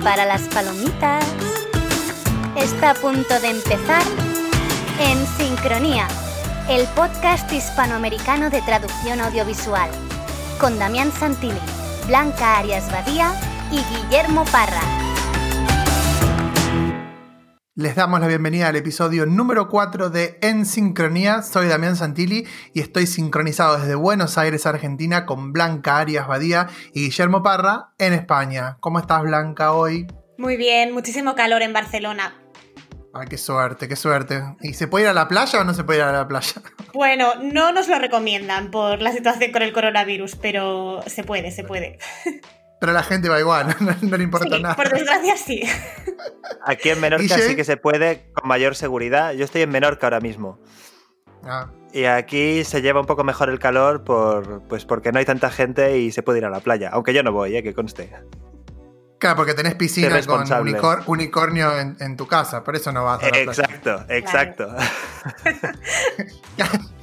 Prepara las palomitas. Está a punto de empezar En Sincronía, el podcast hispanoamericano de traducción audiovisual, con Damián Santilli, Blanca Arias Badía y Guillermo Parra. Les damos la bienvenida al episodio número 4 de En Sincronía. Soy Damián Santilli y estoy sincronizado desde Buenos Aires, Argentina, con Blanca Arias Badía y Guillermo Parra en España. ¿Cómo estás, Blanca, hoy? Muy bien, muchísimo calor en Barcelona. Qué suerte, qué suerte. ¿Y se puede ir a la playa o no se puede ir a la playa? Bueno, no nos lo recomiendan por la situación con el coronavirus, pero se puede, se puede. Pero la gente va igual, no, le importa Sí, nada. por desgracia sí. Aquí en Menorca sí que se puede con mayor seguridad. Yo estoy en Menorca ahora mismo. Ah, Y aquí se lleva un poco mejor el calor por, pues porque no hay tanta gente y se puede ir a la playa. Aunque yo no voy, eh, que conste. Claro, porque tenés piscina con unicor- unicornio en, en tu casa, por eso no vas a la playa. Exacto, exacto.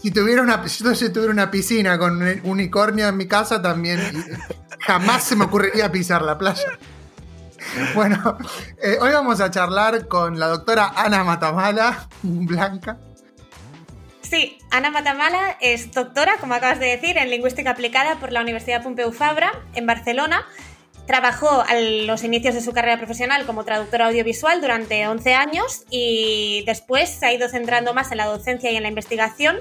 Si tuviera una, yo si tuviera una piscina con un unicornio en mi casa también, jamás se me ocurriría pisar la playa. Bueno, eh, hoy vamos a charlar con la doctora Ana Matamala, Blanca. Sí, Ana Matamala es doctora, como acabas de decir, en lingüística aplicada por la Universidad Pompeu Fabra en Barcelona. Trabajó a los inicios de su carrera profesional como traductora audiovisual durante 11 años y después se ha ido centrando más en la docencia y en la investigación.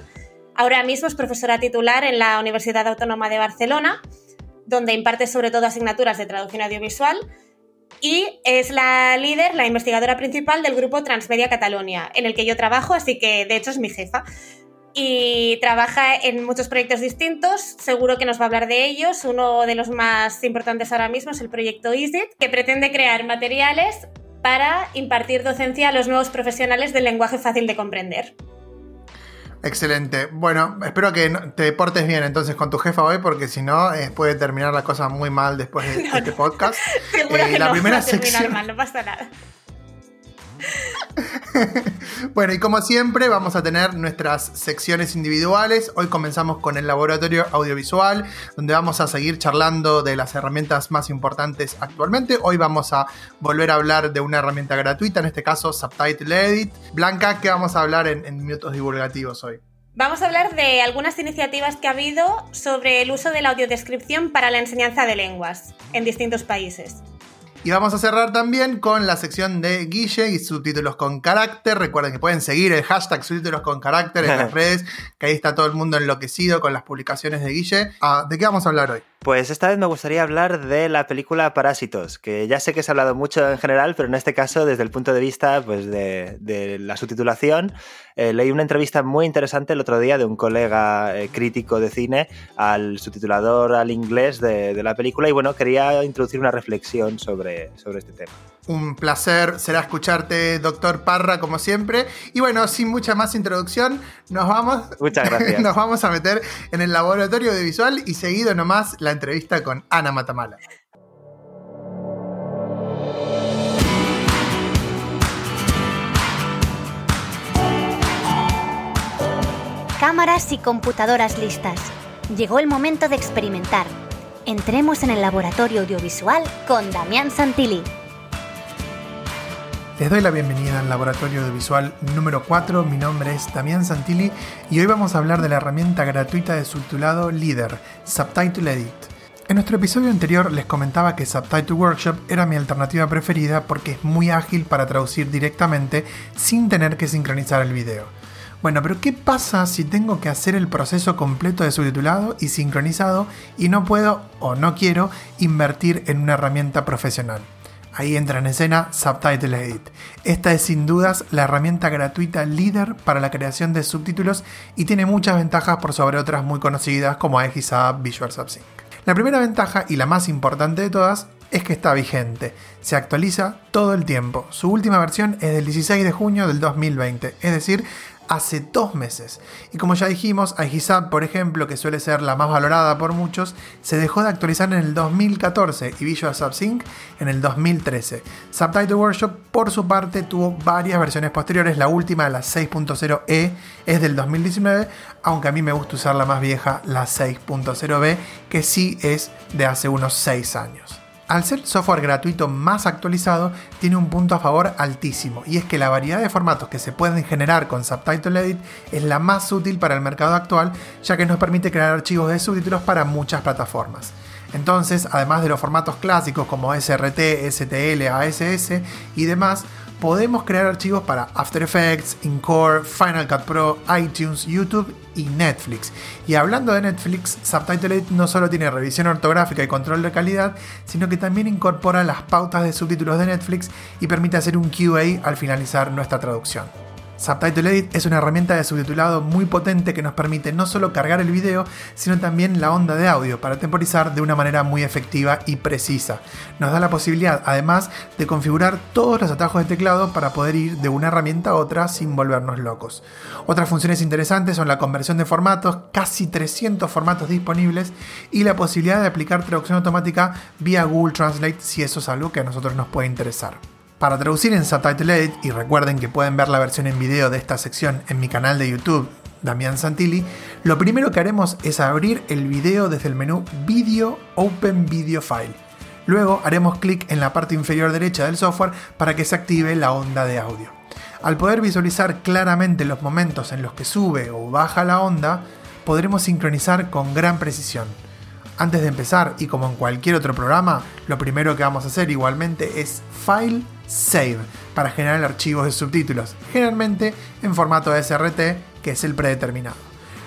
Ahora mismo es profesora titular en la Universidad Autónoma de Barcelona, donde imparte sobre todo asignaturas de traducción audiovisual y es la líder, la investigadora principal del grupo Transmedia Catalonia, en el que yo trabajo, así que de hecho es mi jefa. Y trabaja en muchos proyectos distintos, seguro que nos va a hablar de ellos. Uno de los más importantes ahora mismo es el proyecto EASIT, que pretende crear materiales para impartir docencia a los nuevos profesionales del lenguaje fácil de comprender. Excelente. Bueno, espero que no- te portes bien entonces con tu jefa hoy, porque si no, eh, puede terminar la cosa muy mal después de este podcast. Seguro Eh, que la no primera va a terminar sección- mal, no pasa nada. Bueno, y como siempre, vamos a tener nuestras secciones individuales. Hoy comenzamos con el laboratorio audiovisual, donde vamos a seguir charlando de las herramientas más importantes actualmente. Hoy vamos a volver a hablar de una herramienta gratuita, en este caso Subtitle Edit. Blanca, ¿qué vamos a hablar en, minutos divulgativos hoy? Vamos a hablar de algunas iniciativas que ha habido sobre el uso de la audiodescripción para la enseñanza de lenguas en distintos países. Y vamos a cerrar también con la sección de Guille y subtítulos con carácter. Recuerden que pueden seguir el hashtag subtítulos con carácter en las redes, que ahí está todo el mundo enloquecido con las publicaciones de Guille. Ah, ¿De qué vamos a hablar hoy? Pues esta vez me gustaría hablar de la película Parásitos, que ya sé que se ha hablado mucho en general, pero en este caso desde el punto de vista pues, de, la subtitulación. Eh, leí una entrevista muy interesante el otro día de un colega eh, crítico de cine al subtitulador al inglés de, de la película y bueno, quería introducir una reflexión sobre, sobre este tema. Un placer será escucharte, doctor Parra, como siempre. Y bueno, sin mucha más introducción, nos vamos, Muchas gracias. nos vamos a meter en el laboratorio audiovisual y seguido nomás la entrevista con Ana Matamala. Cámaras y computadoras listas. Llegó el momento de experimentar. Entremos en el laboratorio audiovisual con Damián Santilli. Les doy la bienvenida al laboratorio audiovisual número 4. Mi nombre es Damián Santilli y hoy vamos a hablar de la herramienta gratuita de subtitulado Leader, Subtitle Edit. En nuestro episodio anterior les comentaba que Subtitle Workshop era mi alternativa preferida porque es muy ágil para traducir directamente sin tener que sincronizar el video. Bueno, pero ¿qué pasa si tengo que hacer el proceso completo de subtitulado y sincronizado y no puedo o no quiero invertir en una herramienta profesional? Ahí entra en escena Subtitle Edit. Esta es sin dudas la herramienta gratuita líder para la creación de subtítulos y tiene muchas ventajas por sobre otras muy conocidas como Aegis-Up, Visual Subsync. La primera ventaja y la más importante de todas es que está vigente. Se actualiza todo el tiempo. Su última versión es del 16 de junio del 2020, es decir, hace dos meses. Y como ya dijimos, Aegis-Up, por ejemplo, que suele ser la más valorada por muchos, se dejó de actualizar en el 2014 y Visual Subsync en el 2013. Subtitle Workshop, por su parte, tuvo varias versiones posteriores. La última, la 6.0e, es del 2019, aunque a mí me gusta usar la más vieja, la 6.0b, que sí es de hace unos 6 años. Al ser software gratuito más actualizado, tiene un punto a favor altísimo, y es que la variedad de formatos que se pueden generar con Subtitle Edit es la más útil para el mercado actual, ya que nos permite crear archivos de subtítulos para muchas plataformas. Entonces, además de los formatos clásicos como SRT, STL, ASS y demás, podemos crear archivos para After Effects, Encore, Final Cut Pro, iTunes, YouTube y Netflix. Y hablando de Netflix, Subtitle no solo tiene revisión ortográfica y control de calidad, sino que también incorpora las pautas de subtítulos de Netflix y permite hacer un QA al finalizar nuestra traducción. Subtitle Edit es una herramienta de subtitulado muy potente que nos permite no solo cargar el video, sino también la onda de audio para temporizar de una manera muy efectiva y precisa. Nos da la posibilidad, además, de configurar todos los atajos de teclado para poder ir de una herramienta a otra sin volvernos locos. Otras funciones interesantes son la conversión de formatos, casi 300 formatos disponibles, y la posibilidad de aplicar traducción automática vía Google Translate si eso es algo que a nosotros nos puede interesar. Para traducir en Subtitle Edit, y recuerden que pueden ver la versión en video de esta sección en mi canal de YouTube, Damián Santilli, lo primero que haremos es abrir el video desde el menú Video Open Video File. Luego haremos clic en la parte inferior derecha del software para que se active la onda de audio. Al poder visualizar claramente los momentos en los que sube o baja la onda, podremos sincronizar con gran precisión. Antes de empezar, y como en cualquier otro programa, lo primero que vamos a hacer igualmente es File Save para generar archivos de subtítulos, generalmente en formato SRT, que es el predeterminado.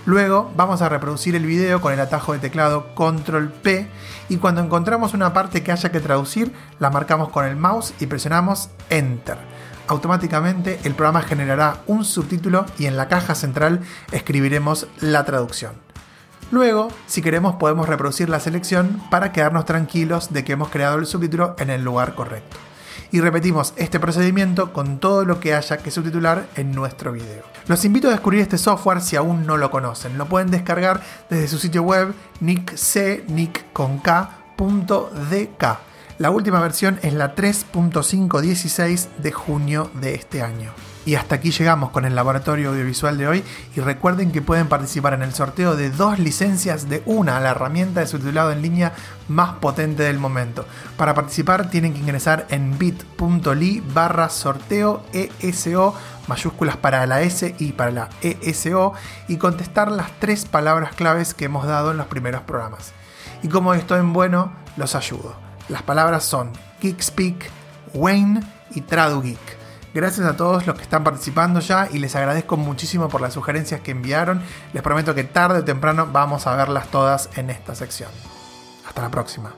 Luego vamos a reproducir el video con el atajo de teclado Control P y cuando encontramos una parte que haya que traducir, la marcamos con el mouse y presionamos Enter. Automáticamente el programa generará un subtítulo y en la caja central escribiremos la traducción. Luego, si queremos, podemos reproducir la selección para quedarnos tranquilos de que hemos creado el subtítulo en el lugar correcto y repetimos este procedimiento con todo lo que haya que subtitular en nuestro video. Los invito a descubrir este software si aún no lo conocen. Lo pueden descargar desde su sitio web nickcnick.dk. La última versión es la 3.516 de junio de este año. Y hasta aquí llegamos con el laboratorio audiovisual de hoy y recuerden que pueden participar en el sorteo de dos licencias de una la herramienta de subtitulado en línea más potente del momento. Para participar tienen que ingresar en bit.ly barra sorteo ESO mayúsculas para la S y para la ESO y contestar las tres palabras claves que hemos dado en los primeros programas. Y como estoy en bueno, los ayudo. Las palabras son Geekspeak, Wayne y TraduGeek. Gracias a todos los que están participando ya y les agradezco muchísimo por las sugerencias que enviaron. Les prometo que tarde o temprano vamos a verlas todas en esta sección. Hasta la próxima.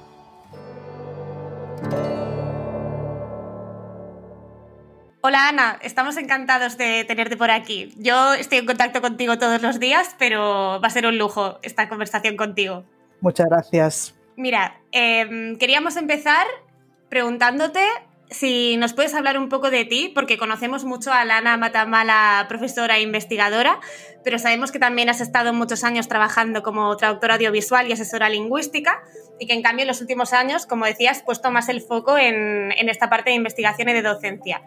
Hola Ana, estamos encantados de tenerte por aquí. Yo estoy en contacto contigo todos los días, pero va a ser un lujo esta conversación contigo. Muchas gracias. Mira, em, queríamos empezar preguntándote si nos puedes hablar un poco de ti, porque conocemos mucho a Lana Matamala, profesora e investigadora, pero sabemos que también has estado muchos años trabajando como traductora audiovisual y asesora lingüística, y que en cambio en los últimos años, como decías, has puesto más el foco en, en esta parte de investigación y de docencia.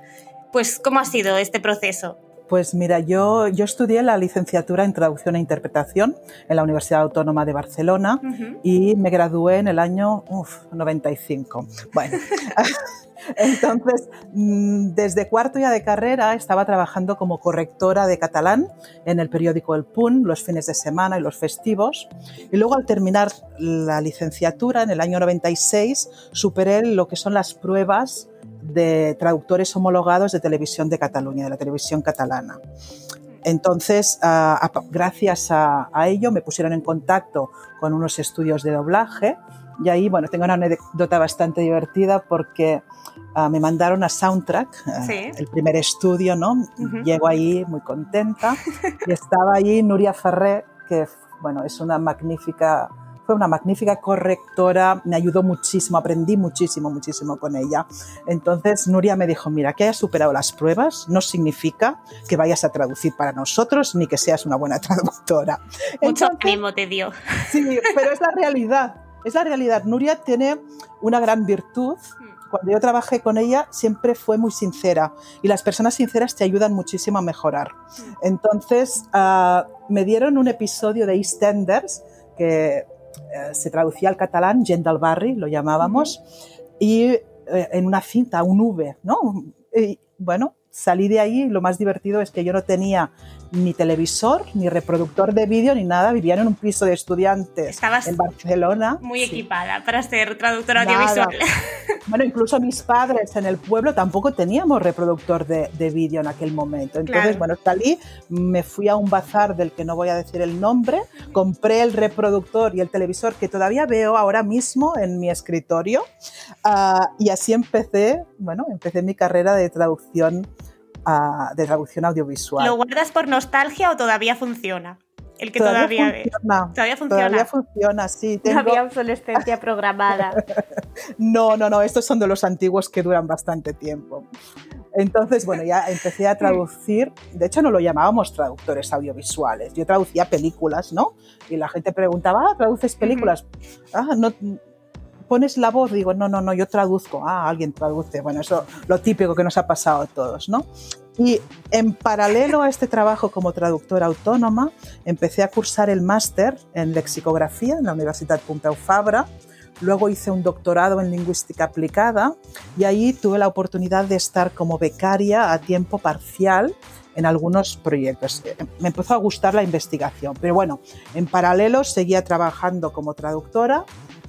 Pues, ¿cómo ha sido este proceso? Pues mira, yo, yo estudié la licenciatura en traducción e interpretación en la Universidad Autónoma de Barcelona y me gradué en el año uf, 95. Bueno, entonces mm, desde cuarto ya de carrera estaba trabajando como correctora de catalán en el periódico El Punt los fines de semana y los festivos. Y luego al terminar la licenciatura en el año 96 superé lo que son las pruebas de traductores homologados de televisión de Cataluña, de la televisión catalana. Entonces, gracias a, ello me pusieron en contacto con unos estudios de doblaje y ahí, bueno, tengo una anécdota bastante divertida porque ah, me mandaron a Soundtrack, ah, el primer estudio, ¿no? Llego ahí muy contenta y estaba allí Nuria Ferré, que, bueno, es una magnífica fue una magnífica correctora, me ayudó muchísimo, aprendí muchísimo, muchísimo con ella. Entonces Nuria me dijo, mira, que hayas superado las pruebas no significa que vayas a traducir para nosotros ni que seas una buena traductora. Mucho ánimo te dio. Sí, pero es la realidad, es la realidad. Nuria tiene una gran virtud. Cuando yo trabajé con ella siempre fue muy sincera. Y las personas sinceras te ayudan muchísimo a mejorar. Entonces ah, me dieron un episodio de EastEnders que eh, se traducía al catalán, gent del barri, lo llamábamos, y eh, en una cinta, un V, ¿no? Y, bueno, salí de ahí. Lo más divertido es que yo no tenía ni televisor, ni reproductor de vídeo, ni nada. Vivían en un piso de estudiantes en Barcelona. Muy equipada para ser traductora audiovisual. Bueno, incluso mis padres en el pueblo tampoco teníamos reproductor de, de vídeo en aquel momento. Entonces, bueno, salí, me fui a un bazar del que no voy a decir el nombre, compré el reproductor y el televisor que todavía veo ahora mismo en mi escritorio uh, y así empecé, bueno, empecé mi carrera de traducción de traducción audiovisual. ¿Lo guardas por nostalgia o todavía funciona? El que todavía, funciona. Todavía funciona. Todavía funciona, sí. Tengo... había obsolescencia programada. no, no, no. Estos son de los antiguos que duran bastante tiempo. Entonces, bueno, ya empecé a traducir. De hecho, no lo llamábamos traductores audiovisuales. Yo traducía películas, ¿no? Y la gente preguntaba, ah, ¿traduces películas? Ah, no pones la voz, digo, no, no, no, yo traduzco, ah, alguien traduce, bueno, eso lo típico que nos ha pasado a todos, ¿no? Y en paralelo a este trabajo como traductora autónoma, empecé a cursar el máster en lexicografía en la Universidad Pompeu Fabra, luego hice un doctorado en lingüística aplicada y ahí tuve la oportunidad de estar como becaria a tiempo parcial en algunos proyectos. Me empezó a gustar la investigación, pero bueno, en paralelo seguía trabajando como traductora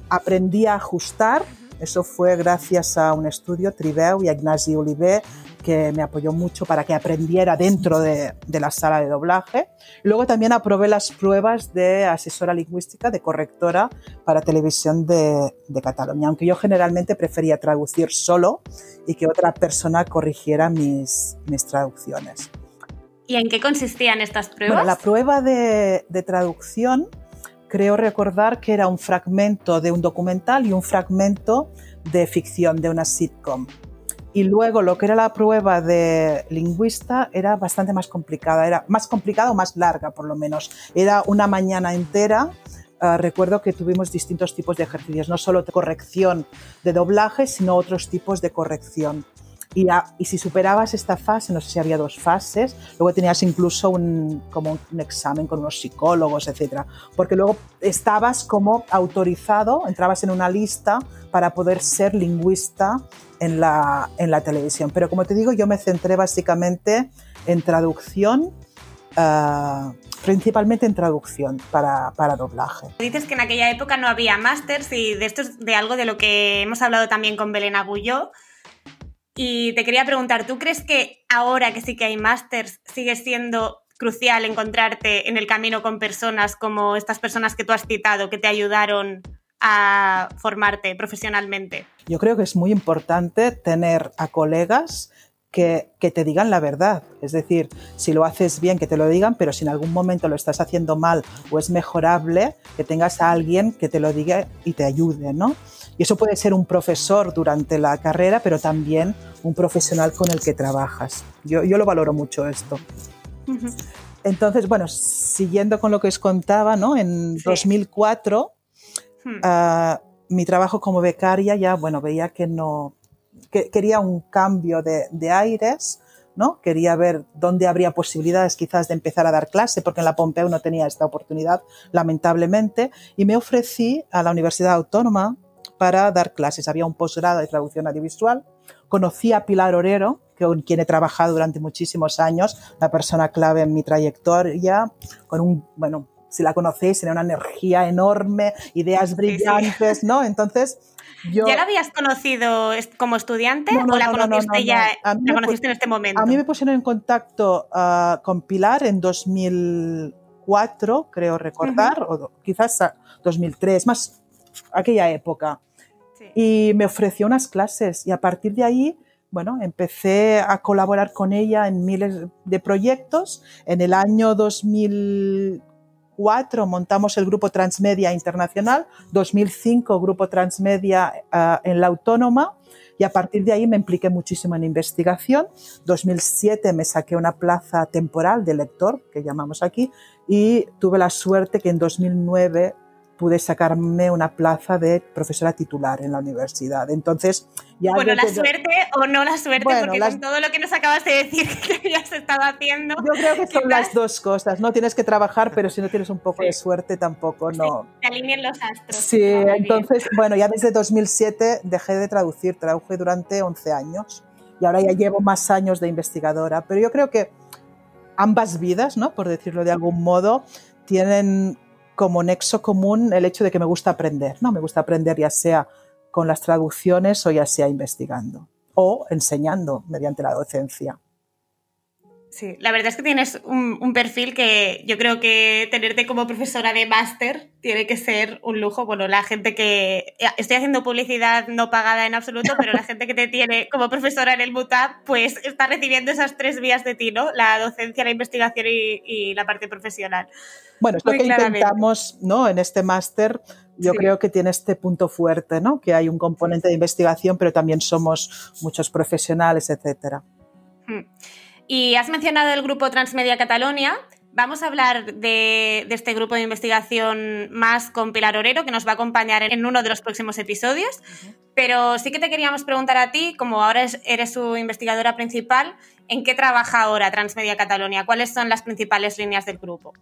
aprendí a ajustar. Eso fue gracias a un estudio, Tribeu y a Ignasi Oliver, que me apoyó mucho para que aprendiera dentro de, la sala de doblaje. Luego también aprobé las pruebas de asesora lingüística, de correctora para televisión de, Cataluña, aunque yo generalmente prefería traducir solo y que otra persona corrigiera mis, mis traducciones. ¿Y en qué consistían estas pruebas? la prueba de, de traducción creo recordar que era un fragmento de un documental y un fragmento de ficción de una sitcom. Y luego lo que era la prueba de lingüista era bastante más complicada, era más complicada o más larga por lo menos. Era una mañana entera. Ah, recuerdo que tuvimos distintos tipos de ejercicios, no solo de corrección de doblaje, sino otros tipos de corrección. Y, si superabas esta fase, no sé si había dos fases, luego tenías incluso un, como un examen con unos psicólogos, etcétera, porque luego estabas como autorizado, entrabas en una lista para poder ser lingüista en la, en la televisión. Pero como te digo, yo me centré básicamente en traducción, uh, principalmente en traducción para, para, doblaje. Dices que en aquella época no había másters y de esto es de algo de lo que hemos hablado también con Belén Agulló, y te quería preguntar, ¿tú crees que ahora que sí que hay másters sigue siendo crucial encontrarte en el camino con personas como estas personas que tú has citado, que te ayudaron a formarte profesionalmente? Yo creo que es muy importante tener a colegas que, que, te digan la verdad. Es decir, si lo haces bien, que te lo digan, pero si en algún momento lo estás haciendo mal o es mejorable, que tengas a alguien que te lo diga y te ayude, ¿no? Y eso puede ser un profesor durante la carrera, pero también un profesional con el que trabajas. Yo, yo lo valoro mucho esto. Entonces, bueno, siguiendo con lo que os contaba, ¿no? En 2004, hmm. ah, mi trabajo como becaria ya, bueno, veía que no, que, quería un cambio de, de aires, ¿no? Quería ver dónde habría posibilidades quizás de empezar a dar clase, porque en la Pompeu no tenía esta oportunidad, lamentablemente, y me ofrecí a la Universidad Autónoma para dar clases. Había un posgrado de traducción audiovisual. Conocí a Pilar Orero, con quien he trabajado durante muchísimos años, la persona clave en mi trayectoria, con un, bueno, si la conocéis, tiene una energía enorme, ideas brillantes, ¿no? Entonces, yo... ¿Ya la habías conocido como estudiante o la conociste ya, la conociste en este momento? A mí me pusieron en contacto ah, con Pilar en 2004, creo recordar, o quizás 2003, más aquella época. Y me ofreció unas clases y a partir de ahí, bueno, empecé a colaborar con ella en miles de proyectos. En el año 2004 montamos el Grupo Transmedia Internacional, 2005 Grupo Transmedia uh, en la Autónoma y a partir de ahí me impliqué muchísimo en investigación. 2007 me saqué una plaza temporal de lector, que llamamos aquí, y tuve la suerte que en 2009 pude sacarme una plaza de profesora titular en la universidad. Entonces, ya bueno, la suerte o no la suerte, porque con todo lo que nos acabas de decir que ya se estaba haciendo. Yo creo que son las dos cosas, ¿no? Tienes que trabajar, pero si no tienes un poco de suerte tampoco, no. Se alineen los astros. Sí, entonces, bueno, ya desde 2007 dejé de traducir, traduje durante 11 años y ahora ya llevo más años de investigadora, pero yo creo que ambas vidas, ¿no? Por decirlo de algún modo, tienen como nexo común el hecho de que me gusta aprender, ¿no? Me gusta aprender ya sea con las traducciones o ya sea investigando o enseñando mediante la docencia. Sí, la verdad es que tienes un, perfil que yo creo que tenerte como profesora de máster tiene que ser un lujo. Bueno, la gente que... Eh, estoy haciendo publicidad no pagada en absoluto, pero la gente que te tiene como profesora en el MUTAP, pues está recibiendo esas tres vías de ti, ¿no? La docencia, la investigación y, la parte profesional. Bueno, es lo que intentamos, ¿no? En este máster, yo creo que tiene este punto fuerte, ¿no? Que hay un componente de investigación, pero también somos muchos profesionales, etcétera. Hmm. Y has mencionado el grupo Transmedia Catalonia. Vamos a hablar de, este grupo de investigación más con Pilar Orero, que nos va a acompañar en uno de los próximos episodios. Pero sí que te queríamos preguntar a ti, como ahora eres su investigadora principal, ¿en qué trabaja ahora Transmedia Catalonia? ¿Cuáles son las principales líneas del grupo?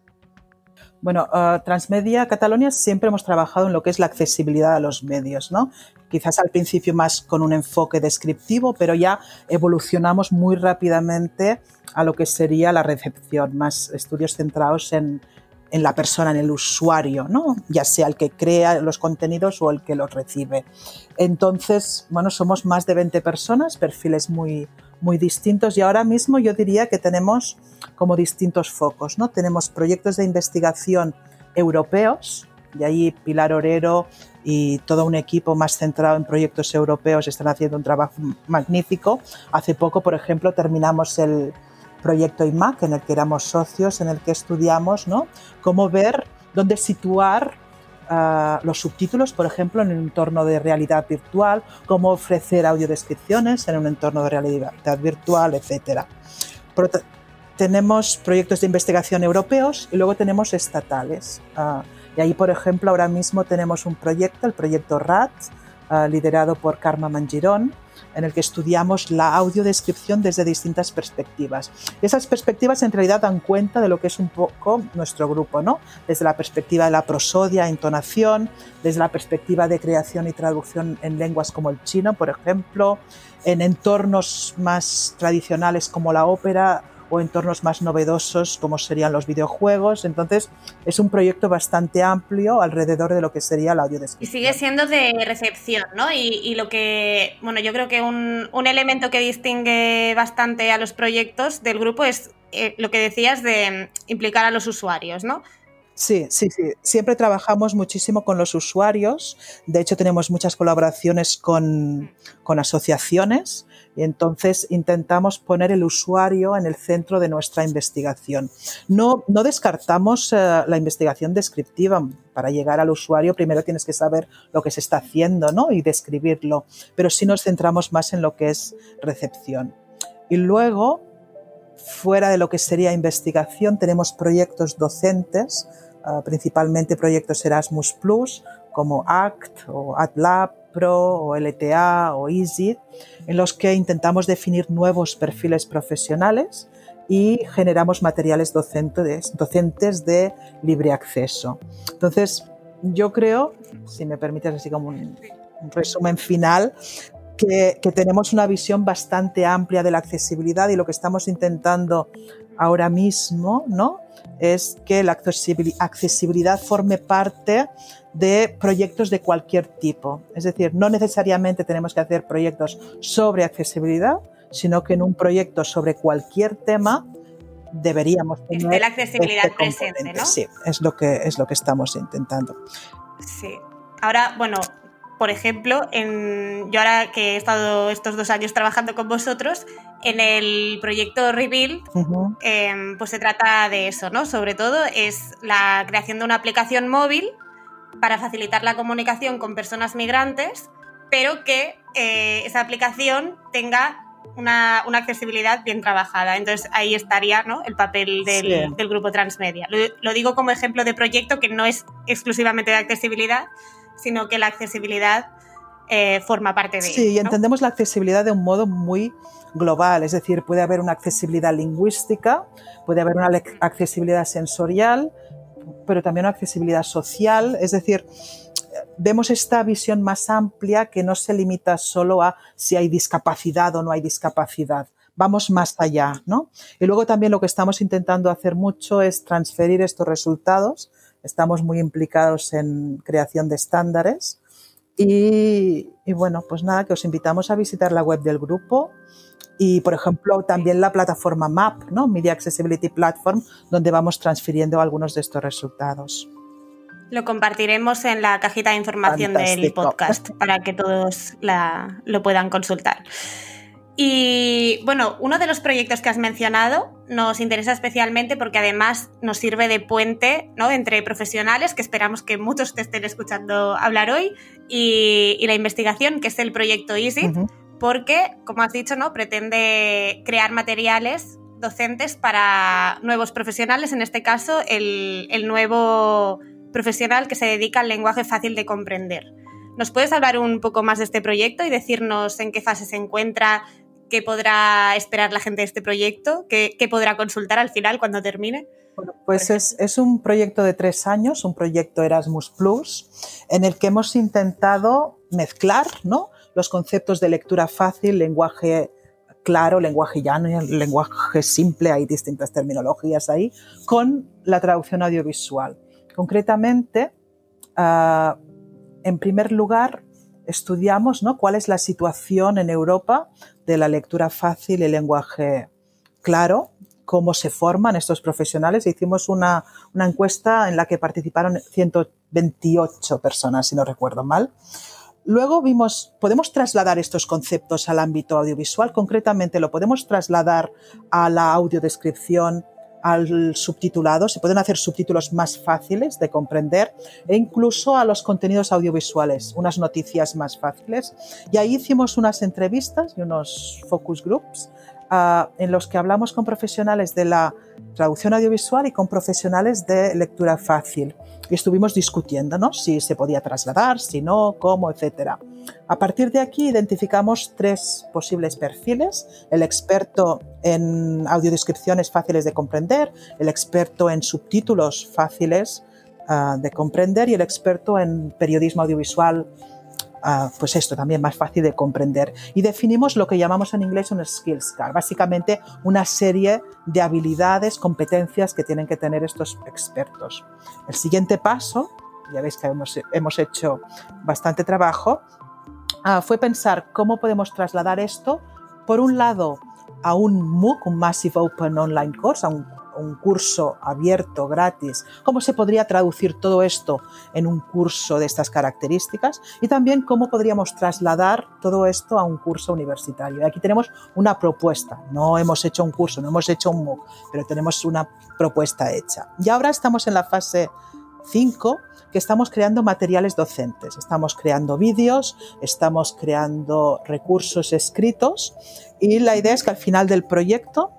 Bueno, uh, Transmedia Catalonia siempre hemos trabajado en lo que es la accesibilidad a los medios, ¿no? Quizás al principio más con un enfoque descriptivo, pero ya evolucionamos muy rápidamente a lo que sería la recepción, más estudios centrados en, en la persona, en el usuario, ¿no? ya sea el que crea los contenidos o el que los recibe. Entonces, bueno, somos más de 20 personas, perfiles muy, muy distintos y ahora mismo yo diría que tenemos como distintos focos, ¿no? Tenemos proyectos de investigación europeos y ahí Pilar Orero y todo un equipo más centrado en proyectos europeos están haciendo un trabajo magnífico. Hace poco, por ejemplo, terminamos el proyecto IMAC en el que éramos socios, en el que estudiamos ¿no? cómo ver dónde situar los subtítulos, por ejemplo, en un entorno de realidad virtual, cómo ofrecer audiodescripciones en un entorno de realidad virtual, etc. tenemos proyectos de investigación europeos y luego tenemos estatales. Ah, y ahí, por ejemplo, ahora mismo tenemos un proyecto, el proyecto RAT, ah, liderado por Karma Mangirón, en el que estudiamos la audiodescripción desde distintas perspectivas. Esas perspectivas en realidad dan cuenta de lo que es un poco nuestro grupo, ¿no? Desde la perspectiva de la prosodia, entonación, desde la perspectiva de creación y traducción en lenguas como el chino, por ejemplo, en entornos más tradicionales como la ópera o entornos más novedosos como serían los videojuegos. Entonces, es un proyecto bastante amplio alrededor de lo que sería la audiodescripción. Y sigue siendo de recepción, ¿no? Y, lo que, bueno, yo creo que un, elemento que distingue bastante a los proyectos del grupo es eh, lo que decías de implicar a los usuarios, ¿no? Sí, sí, sí. Siempre trabajamos muchísimo con los usuarios. De hecho, tenemos muchas colaboraciones con, con asociaciones y entonces intentamos poner el usuario en el centro de nuestra investigación. No, no descartamos eh, la investigación descriptiva. Para llegar al usuario primero tienes que saber lo que se está haciendo ¿no? y describirlo, pero sí nos centramos más en lo que es recepción. Y luego, fuera de lo que sería investigación, tenemos proyectos docentes, eh, principalmente proyectos Erasmus Plus, como ACT o AdLab, Pro o LTA o Easy, en los que intentamos definir nuevos perfiles profesionales y generamos materiales docentes, docentes de libre acceso. Entonces, yo creo, si me permites así como un, resumen final, que, que, tenemos una visión bastante amplia de la accesibilidad y lo que estamos intentando ahora mismo, ¿no? Es que la accesibilidad forme parte de proyectos de cualquier tipo. Es decir, no necesariamente tenemos que hacer proyectos sobre accesibilidad, sino que en un proyecto sobre cualquier tema deberíamos tener la accesibilidad este presente, ¿no? Sí, es lo que es lo que estamos intentando. Sí. Ahora, bueno, por ejemplo, en, yo ahora que he estado estos dos años trabajando con vosotros, en el proyecto Rebuild, em, pues se trata de eso, ¿no? Sobre todo es la creación de una aplicación móvil para facilitar la comunicación con personas migrantes, pero que eh, esa aplicación tenga una, accesibilidad bien trabajada. Entonces ahí estaría ¿no? el papel del, grupo transmedia. Lo, digo como ejemplo de proyecto que no es exclusivamente de accesibilidad, sino que la accesibilidad eh, forma parte de Sí, y entendemos la accesibilidad de un modo muy global, es decir, puede haber una accesibilidad lingüística, puede haber una accesibilidad sensorial, pero también una accesibilidad social, es decir, vemos esta visión más amplia que no se limita solo a si hay discapacidad o no hay discapacidad. Vamos más allá, ¿no? Y luego también lo que estamos intentando hacer mucho es transferir estos resultados. Estamos muy implicados en creación de estándares. Y, y bueno, pues nada, que os invitamos a visitar la web del grupo, y, por ejemplo, también la plataforma MAP, ¿no? Media Accessibility Platform, donde vamos transfiriendo algunos de estos resultados. Lo compartiremos en la cajita de información del podcast para que todos lo puedan consultar. Y bueno, uno de los proyectos que has mencionado nos interesa especialmente porque además nos sirve de puente ¿no? entre profesionales, que esperamos que muchos te estén escuchando hablar hoy, y, la investigación, que es el proyecto EASY porque, como has dicho, ¿no? pretende crear materiales docentes para nuevos profesionales, en este caso el, nuevo profesional que se dedica al lenguaje fácil de comprender. ¿Nos puedes hablar un poco más de este proyecto y decirnos en qué fase se encuentra, qué podrá esperar la gente de este proyecto, qué, podrá consultar al final cuando termine? Bueno, pues es, es, un proyecto de tres años, un proyecto Erasmus Plus, en el que hemos intentado mezclar ¿no? Los conceptos de lectura fácil, lenguaje claro, lenguaje llano, lenguaje simple, hay distintas terminologías ahí, con la traducción audiovisual. Concretamente, ah, en primer lugar, estudiamos ¿no? cuál es la situación en Europa de la lectura fácil y lenguaje claro, cómo se forman estos profesionales. Hicimos una, una encuesta en la que participaron 128 personas, si no recuerdo mal. Luego vimos, podemos trasladar estos conceptos al ámbito audiovisual, concretamente lo podemos trasladar a la audiodescripción, al subtitulado, se pueden hacer subtítulos más fáciles de comprender e incluso a los contenidos audiovisuales, unas noticias más fáciles. Y ahí hicimos unas entrevistas y unos focus groups uh, en los que hablamos con profesionales de la traducción audiovisual y con profesionales de lectura fácil. Y estuvimos discutiendo ¿no? si se podía trasladar, si no, cómo, etc. A partir de aquí identificamos tres posibles perfiles. El experto en audiodescripciones fáciles de comprender, el experto en subtítulos fáciles uh, de comprender y el experto en periodismo audiovisual pues esto también más fácil de comprender. Y definimos lo que llamamos en inglés un skills card, básicamente una serie de habilidades, competencias que tienen que tener estos expertos. El siguiente paso, ya veis que hemos, hemos hecho bastante trabajo, ah, fue pensar cómo podemos trasladar esto, por un lado, a un MOOC, un Massive Open Online Course, a un un curso abierto, gratis, cómo se podría traducir todo esto en un curso de estas características y también cómo podríamos trasladar todo esto a un curso universitario. Y aquí tenemos una propuesta, no hemos hecho un curso, no hemos hecho un MOOC, pero tenemos una propuesta hecha. Y ahora estamos en la fase 5, que estamos creando materiales docentes, estamos creando vídeos, estamos creando recursos escritos y la idea es que al final del proyecto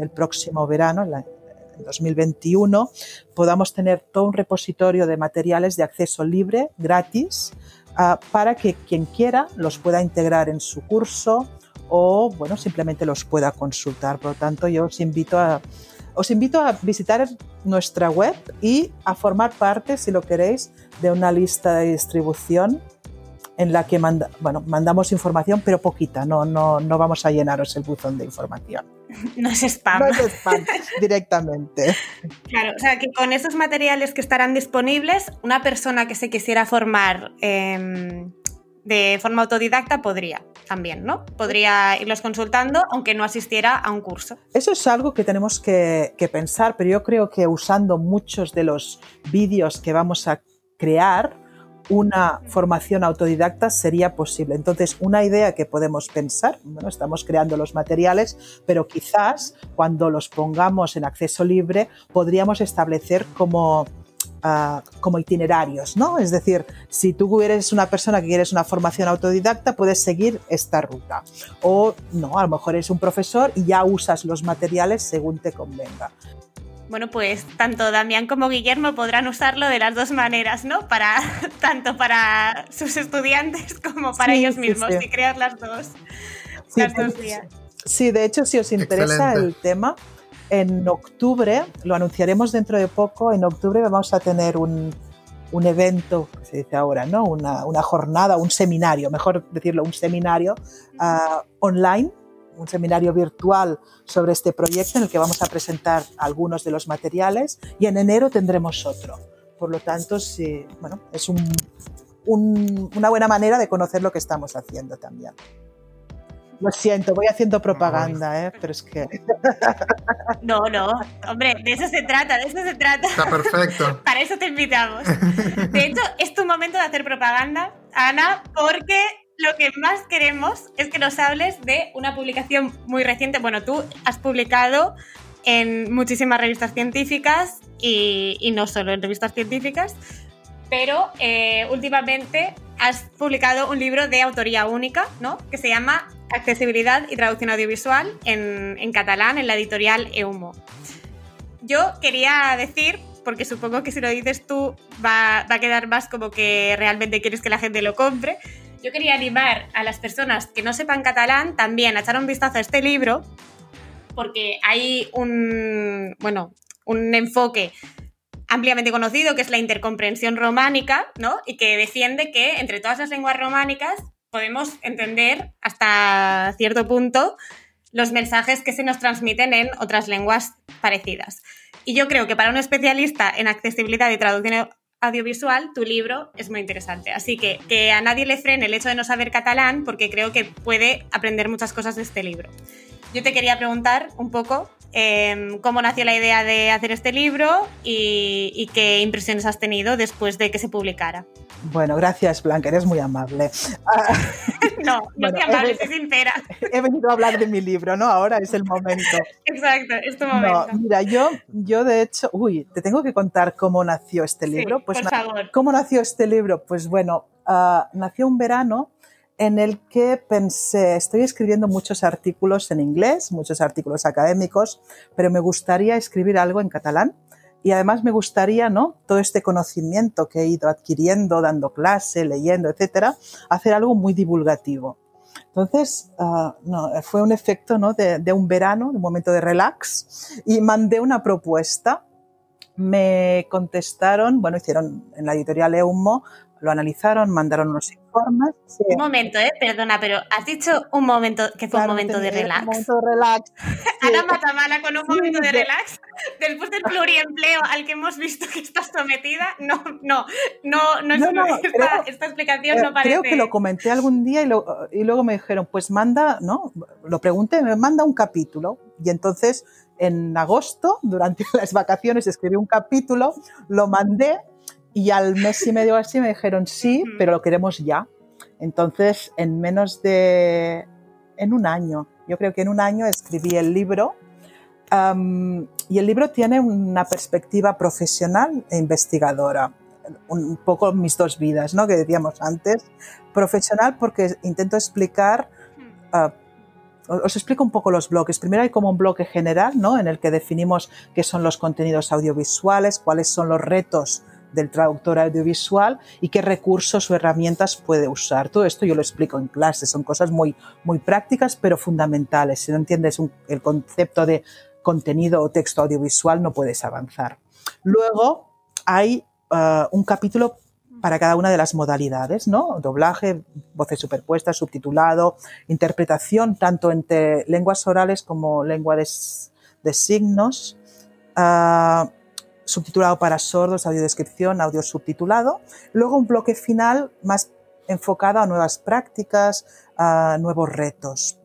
el próximo verano, en 2021, podamos tener todo un repositorio de materiales de acceso libre, gratis, ah, para que quien quiera los pueda integrar en su curso o, bueno, simplemente los pueda consultar. Por lo tanto, yo os invito a, os invito a visitar nuestra web y a formar parte, si lo queréis, de una lista de distribución en la que bueno, mandamos información, pero poquita, no, no, no vamos a llenaros el buzón de información. No es spam. No es spam, directamente. Claro, o sea que con esos materiales que estarán disponibles, una persona que se quisiera formar em, de forma autodidacta podría también, ¿no? Podría irlos consultando aunque no asistiera a un curso. Eso es algo que tenemos que, que pensar, pero yo creo que usando muchos de los vídeos que vamos a crear, una formación autodidacta sería posible. Entonces, una idea que podemos pensar, bueno, estamos creando los materiales, pero quizás cuando los pongamos en acceso libre podríamos establecer como ah, como itinerarios, ¿no? Es decir, si tú eres una persona que quieres una formación autodidacta, puedes seguir esta ruta. O no, a lo mejor eres un profesor y ya usas los materiales según te convenga. Bueno, pues tanto Damián como Guillermo podrán usarlo de las dos maneras, ¿no? Para tanto para sus estudiantes como para ellos mismos y crear las dos. las dos vías. Sí, de hecho, si os interesa el tema, en octubre, lo anunciaremos dentro de poco, en octubre vamos a tener un, un evento, se dice ahora, ¿no? Una, una, jornada, un seminario, mejor decirlo, un seminario uh, online, un seminario virtual sobre este proyecto en el que vamos a presentar algunos de los materiales y en enero tendremos otro. Por lo tanto, sí, bueno, es un, un, una buena manera de conocer lo que estamos haciendo también. Lo siento, voy haciendo propaganda, ¿eh? pero es que... No, no, hombre, de eso se trata, de eso se trata. Está perfecto. Para eso te invitamos. De hecho, es tu momento de hacer propaganda, Ana, porque lo que más queremos es que nos hables de una publicación muy reciente. Bueno, tú has publicado en muchísimas revistas científicas y, no solo en revistas científicas, pero eh, últimamente has publicado un libro de autoría única, ¿no? Que se llama Accesibilidad y Traducción Audiovisual en, en catalán, en la editorial EUMO. Yo quería decir, porque supongo que si lo dices tú va, va a quedar más como que realmente quieres que la gente lo compre, yo quería animar a las personas que no sepan catalán también a echar un vistazo a este libro, porque hay un, bueno, un enfoque ampliamente conocido, que es la intercomprensión románica, ¿no? Y que defiende que entre todas las lenguas románicas podemos entender hasta cierto punto los mensajes que se nos transmiten en otras lenguas parecidas. Y yo creo que para un especialista en accesibilidad y traducción audiovisual, tu libro es muy interesante. Así que que a nadie le frene el hecho de no saber catalán, porque creo que puede aprender muchas cosas de este libro. Yo te quería preguntar un poco Em, cómo nació la idea de hacer este libro y, qué impresiones has tenido después de que se publicara. Bueno, gracias Blanca, eres muy amable. no, no bueno, amable, soy sincera. He venido a hablar de mi libro, ¿no? Ahora es el momento. Exacto, es tu momento. mira, yo, yo de hecho, uy, te tengo que contar cómo nació este libro. pues por favor. ¿Cómo nació este libro? Pues bueno, uh, nació un verano en el que pensé, estoy escribiendo muchos artículos en inglés, muchos artículos académicos, pero me gustaría escribir algo en catalán y además me gustaría, ¿no? Todo este conocimiento que he ido adquiriendo, dando clase, leyendo, etcétera, hacer algo muy divulgativo. Entonces, uh, no, fue un efecto ¿no? de, de, un verano, de un momento de relax, y mandé una propuesta. Me contestaron, bueno, hicieron en la editorial Eumo, lo analizaron, mandaron unos informes. Un momento, ¿eh? Perdona, pero has dicho un momento que fue un momento de relax. Un momento de relax. Ana Matamala con un momento de relax. Después del pluriempleo al que hemos visto que estás sometida, no, no, no, no, es, no, esta, explicación no parece. Creo que lo comenté algún día y, y luego me dijeron, pues manda, ¿no? Lo pregunté, me manda un capítulo. Y entonces en agosto, durante las vacaciones, escribí un capítulo, lo mandé y al mes y medio así me dijeron sí, pero lo queremos ya. Entonces, en menos de... en un año, yo creo que en un año escribí el libro. y el libro tiene una perspectiva profesional e investigadora. Un poco mis dos vidas, ¿no? Que decíamos antes. Profesional porque intento explicar... Uh, os explico un poco los bloques. Primero hay como un bloque general, ¿no? En el que definimos qué son los contenidos audiovisuales, cuáles son los retos del traductor audiovisual y qué recursos o herramientas puede usar. Todo esto yo lo explico en clase, son cosas muy, muy prácticas pero fundamentales. Si no entiendes el concepto de contenido o texto audiovisual no puedes avanzar. Luego hay uh, un capítulo para cada una de las modalidades, ¿no? Doblaje, voces superpuestas, subtitulado, interpretación tanto entre lenguas orales como lengua de, signos, uh, subtitulado para sordos, audiodescripción, audio subtitulado. Luego un bloque final más enfocado a nuevas prácticas, a nuevos retos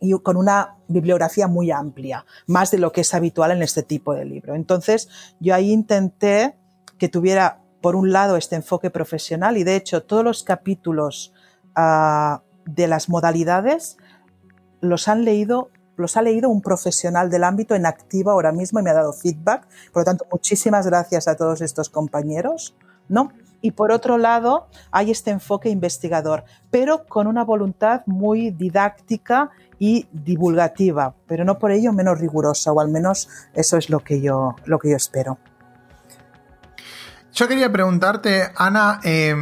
y con una bibliografía muy amplia, más de lo que es habitual en este tipo de libro. Entonces, yo ahí intenté que tuviera, por un lado, este enfoque profesional y, de hecho, todos los capítulos uh, de las modalidades los han leído los ha leído un profesional del ámbito en activo ahora mismo y me ha dado feedback. Por lo tanto, muchísimas gracias a todos estos compañeros. ¿no? Y por otro lado, hay este enfoque investigador, pero con una voluntad muy didáctica y divulgativa, pero no por ello menos rigurosa, o al menos eso es lo que yo, lo que yo espero. Yo quería preguntarte, Ana, eh,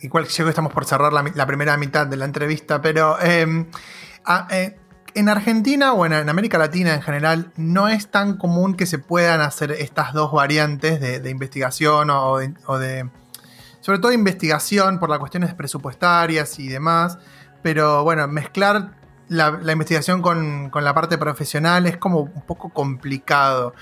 igual que estamos por cerrar la, primera mitad de la entrevista, pero em, eh, en Argentina o en, América Latina en general no es tan común que se puedan hacer estas dos variantes de, investigación o de, sobre todo investigación por las cuestiones presupuestarias y demás, pero bueno, mezclar la, investigación con, la parte profesional es como un poco complicado.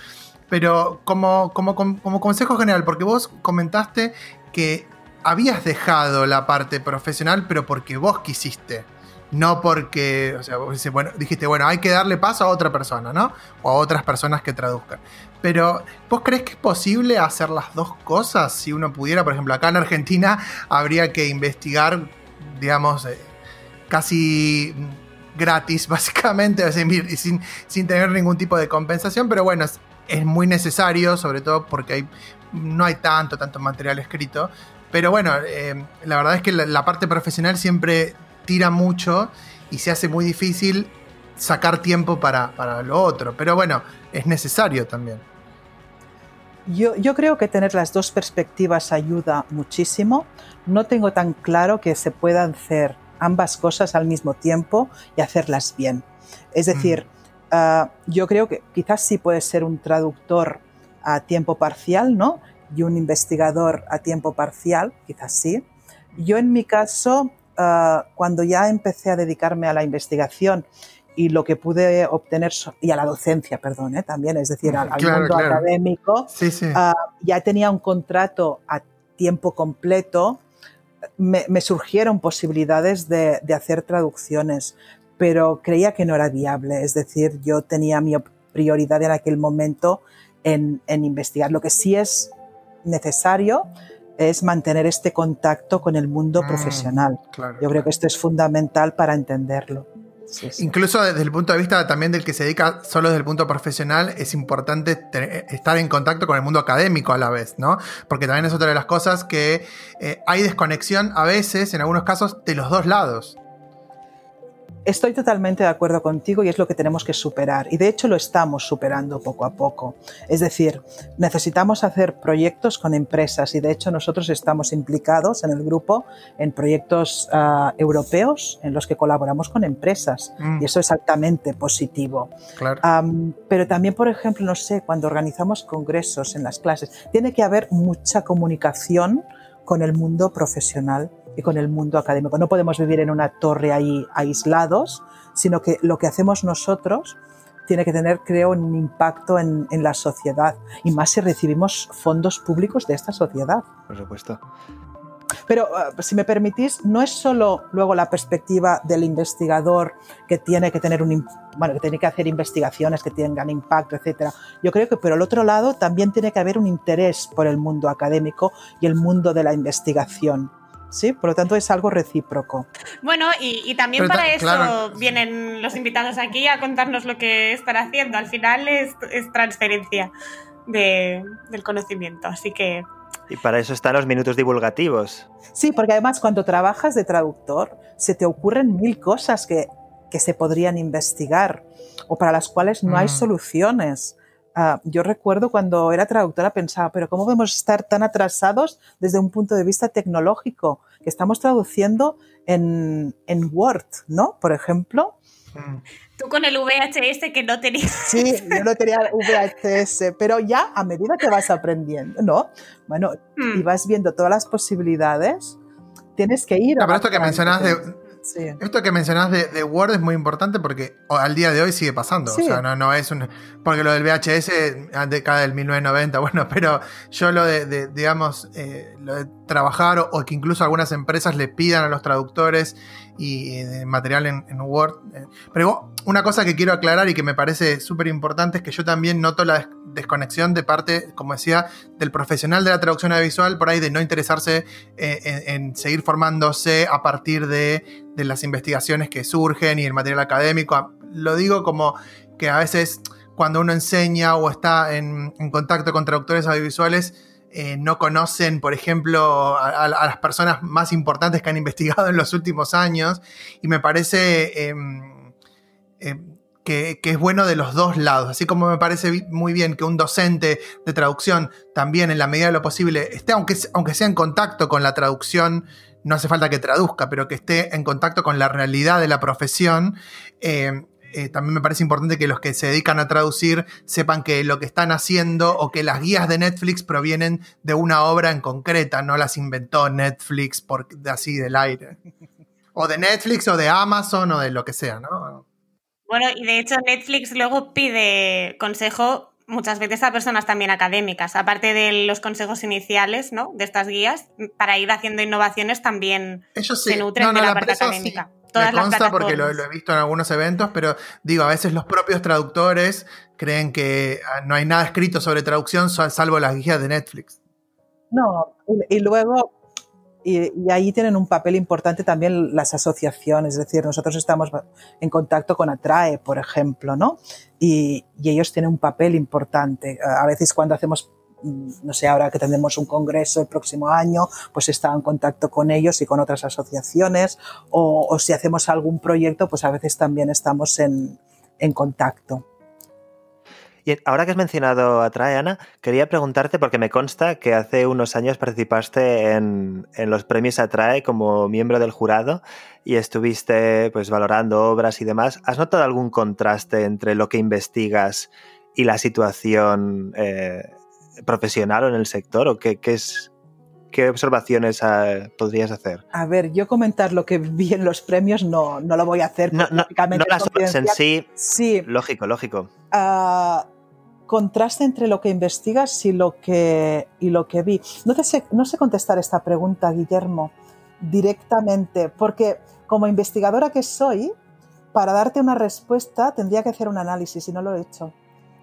Pero como, como, como consejo general, porque vos comentaste que habías dejado la parte profesional, pero porque vos quisiste. No porque, o sea, bueno, dijiste, bueno, hay que darle paso a otra persona, ¿no? O a otras personas que traduzcan. Pero, ¿vos crees que es posible hacer las dos cosas? Si uno pudiera, por ejemplo, acá en Argentina habría que investigar, digamos, eh, casi gratis, básicamente, sin, sin tener ningún tipo de compensación, pero bueno, es, es muy necesario, sobre todo porque hay, no hay tanto, tanto material escrito. Pero bueno, eh, la verdad es que la, parte profesional siempre tira mucho y se hace muy difícil sacar tiempo para, lo otro. Pero bueno, es necesario también. Yo, yo, creo que tener las dos perspectivas ayuda muchísimo. No tengo tan claro que se puedan hacer ambas cosas al mismo tiempo y hacerlas bien. Es decir, mm. ah, yo creo que quizás sí puede ser un traductor a tiempo parcial, ¿no? y un investigador a tiempo parcial, quizás sí. Yo en mi caso, ah, cuando ya empecé a dedicarme a la investigación y lo que pude obtener, y a la docencia, perdón, ¿eh? también, es decir, al, mundo académico, ah, ya tenía un contrato a tiempo completo, me, surgieron posibilidades de, hacer traducciones, pero creía que no era viable, es decir, yo tenía mi prioridad en aquel momento en, en investigar. Lo que sí es necesario es mantener este contacto con el mundo mm, profesional. Yo creo que esto es fundamental para entenderlo. Incluso desde el punto de vista también del que se dedica solo desde el punto profesional, es importante estar en contacto con el mundo académico a la vez, ¿no? Porque también es otra de las cosas que eh, hay desconexión a veces, en algunos casos, de los dos lados. Estoy totalmente de acuerdo contigo y es lo que tenemos que superar. Y de hecho lo estamos superando poco a poco. Es decir, necesitamos hacer proyectos con empresas y de hecho nosotros estamos implicados en el grupo en proyectos ah, europeos en los que colaboramos con empresas. Mm. Y eso es altamente positivo. Claro. pero también, por ejemplo, no sé, cuando organizamos congresos en las clases, tiene que haber mucha comunicación con el mundo profesional y con el mundo académico. No podemos vivir en una torre ahí aislados, sino que lo que hacemos nosotros tiene que tener, creo, un impacto en, en la sociedad y más si recibimos fondos públicos de esta sociedad. Por supuesto. Pero uh, si me permitís, no es solo luego la perspectiva del investigador que tiene que tener un bueno, que tiene que hacer investigaciones que tengan impacto, etcétera. Yo creo que por el otro lado también tiene que haber un interés por el mundo académico y el mundo de la investigación. ¿Sí? Por lo tanto, es algo recíproco. Bueno, y, también para eso vienen los invitados aquí a contarnos lo que están haciendo. Al final es, transferencia del conocimiento, así que... Y para eso están los minutos divulgativos. Sí, porque además cuando trabajas de traductor se te ocurren mil cosas que, se podrían investigar o para las cuales no hay mm. soluciones. Ah, yo recuerdo cuando era traductora pensaba, pero ¿cómo podemos estar tan atrasados desde un punto de vista tecnológico? Que estamos traduciendo en, Word, ¿no? Por ejemplo. Mm. Tú con el VHS que no tenías. Sí, yo no tenía VHS, pero ya a medida que vas aprendiendo, ¿no? Bueno, y mm. vas viendo todas las posibilidades, tienes que ir. No, pero esto que mencionas de, esto que mencionás de, Word es muy importante porque al día de hoy sigue pasando. O sea, no, no es un. Porque lo del VHS década del 1990, bueno, pero yo lo de, digamos, eh, lo de trabajar o, que incluso algunas empresas le pidan a los traductores y, material en, Word. Eh. Pero una cosa que quiero aclarar y que me parece súper importante es que yo también noto la, desconexión de parte, como decía, del profesional de la traducción audiovisual, por ahí de no interesarse eh, en, seguir formándose a partir de, de, las investigaciones que surgen y el material académico. Lo digo como que a veces cuando uno enseña o está en, en contacto con traductores audiovisuales, eh, no conocen, por ejemplo, a, las personas más importantes que han investigado en los últimos años. Y me parece em, em, que, es bueno de los dos lados. Así como me parece muy bien que un docente de traducción también, en la medida de lo posible, esté, aunque, aunque sea en contacto con la traducción, no hace falta que traduzca, pero que esté en contacto con la realidad de la profesión. Em, eh, también me parece importante que los que se dedican a traducir sepan que lo que están haciendo o que las guías de Netflix provienen de una obra en concreta, no las inventó Netflix por, así del aire. O de Netflix o de Amazon o de lo que sea, ¿no? Bueno, y de hecho Netflix luego pide consejo muchas veces a personas también académicas, aparte de los consejos iniciales, ¿no? De estas guías, para ir haciendo innovaciones también se nutren de la, parte académica me consta porque lo, he visto en algunos eventos, pero digo, a veces los propios traductores creen que ah, no hay nada escrito sobre traducción salvo las guías de Netflix. No, y, luego, y, ahí tienen un papel importante también las asociaciones, es decir, nosotros estamos en contacto con Atrae, por ejemplo, ¿no? Y, y ellos tienen un papel importante. A veces cuando hacemos no sé, ahora que tendremos un congreso el próximo año, pues está en contacto con ellos y con otras asociaciones, o, si hacemos algún proyecto, pues a veces también estamos en, contacto. Y ahora que has mencionado a Trae, Ana, quería preguntarte, porque me consta que hace unos años participaste en, en, los premios Atrae como miembro del jurado y estuviste pues valorando obras y demás. ¿Has notado algún contraste entre lo que investigas y la situación eh, profesional o en el sector? ¿O qué, es, qué observaciones ah, podrías hacer? A ver, yo comentar lo que vi en los premios no, no lo voy a hacer. No, no, no las obras en sí. Sí. Lógico, lógico. Uh, contraste entre lo que investigas y lo que, y lo que vi. No, sé, no sé contestar esta pregunta, Guillermo, directamente, porque como investigadora que soy, para darte una respuesta tendría que hacer un análisis y no lo he hecho.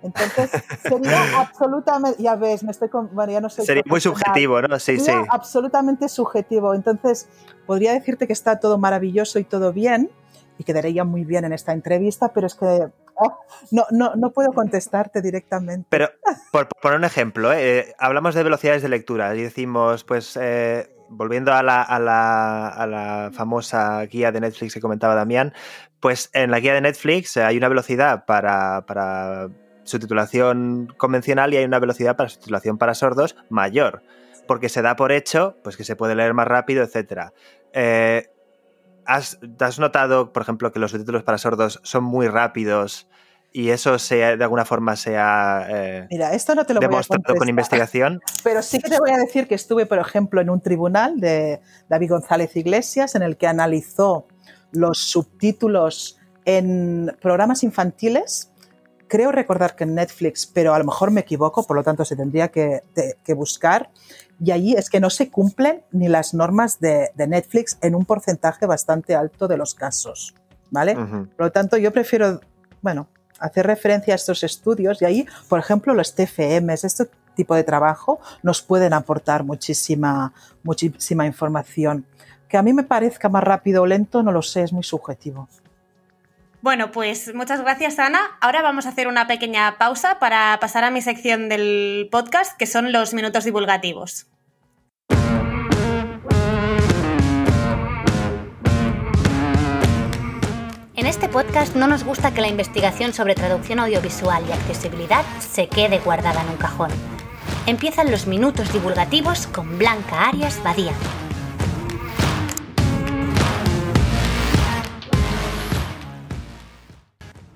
Entonces, sería absolutamente, ya ves, me estoy, bueno, ya no sé. Sería muy subjetivo, ¿no? Sí, sería sí. Absolutamente subjetivo. Entonces, podría decirte que está todo maravilloso y todo bien, y quedaría muy bien en esta entrevista, pero es que oh, no, no, no, puedo contestarte directamente. Pero, por, poner un ejemplo, ¿eh? hablamos de velocidades de lectura y decimos, pues, eh, volviendo a la, a, la, a la, famosa guía de Netflix que comentaba Damián, pues en la guía de Netflix hay una velocidad para, para su titulación convencional y hay una velocidad para su titulación para sordos mayor, porque se da por hecho pues que se puede leer más rápido, etc. Eh, ¿has, notado, por ejemplo, que los subtítulos para sordos son muy rápidos y eso se, de alguna forma se ha eh, Mira, esto no te lo demostrado voy a con investigación? Pero sí que te voy a decir que estuve, por ejemplo, en un tribunal de David González Iglesias en el que analizó los subtítulos en programas infantiles creo recordar que en Netflix, pero a lo mejor me equivoco, por lo tanto se tendría que, buscar. Y allí es que no se cumplen ni las normas de, Netflix en un porcentaje bastante alto de los casos. ¿Vale? Por lo tanto, yo prefiero, bueno, hacer referencia a estos estudios y ahí, por ejemplo, los TFMs, este tipo de trabajo, nos pueden aportar muchísima, muchísima información. Que a mí me parezca más rápido o lento, no lo sé, es muy subjetivo. Bueno, pues muchas gracias Ana. Ahora vamos a hacer una pequeña pausa para pasar a mi sección del podcast, que son los minutos divulgativos. En este podcast no nos gusta que la investigación sobre traducción audiovisual y accesibilidad se quede guardada en un cajón. Empiezan los minutos divulgativos con Blanca Arias Badía.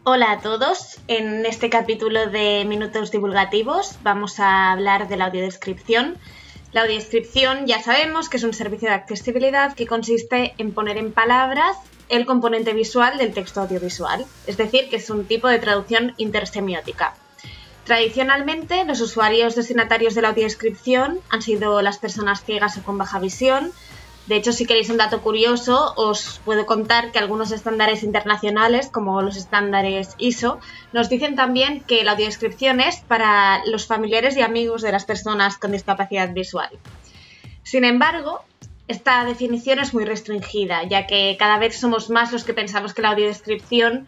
Hola a todos. En este capítulo de Minutos Divulgativos vamos a hablar de la audiodescripción. La audiodescripción ya sabemos que es un servicio de accesibilidad que consiste en poner en palabras el componente visual del texto audiovisual, es decir, que es un tipo de traducción intersemiótica. Tradicionalmente, los usuarios destinatarios de la audiodescripción han sido las personas ciegas o con baja visión, De hecho, si queréis un dato curioso, os puedo contar que algunos estándares internacionales, como los estándares ISO, nos dicen también que la audiodescripción es para los familiares y amigos de las personas con discapacidad visual. Sin embargo, esta definición es muy restringida, ya que cada vez somos más los que pensamos que la audiodescripción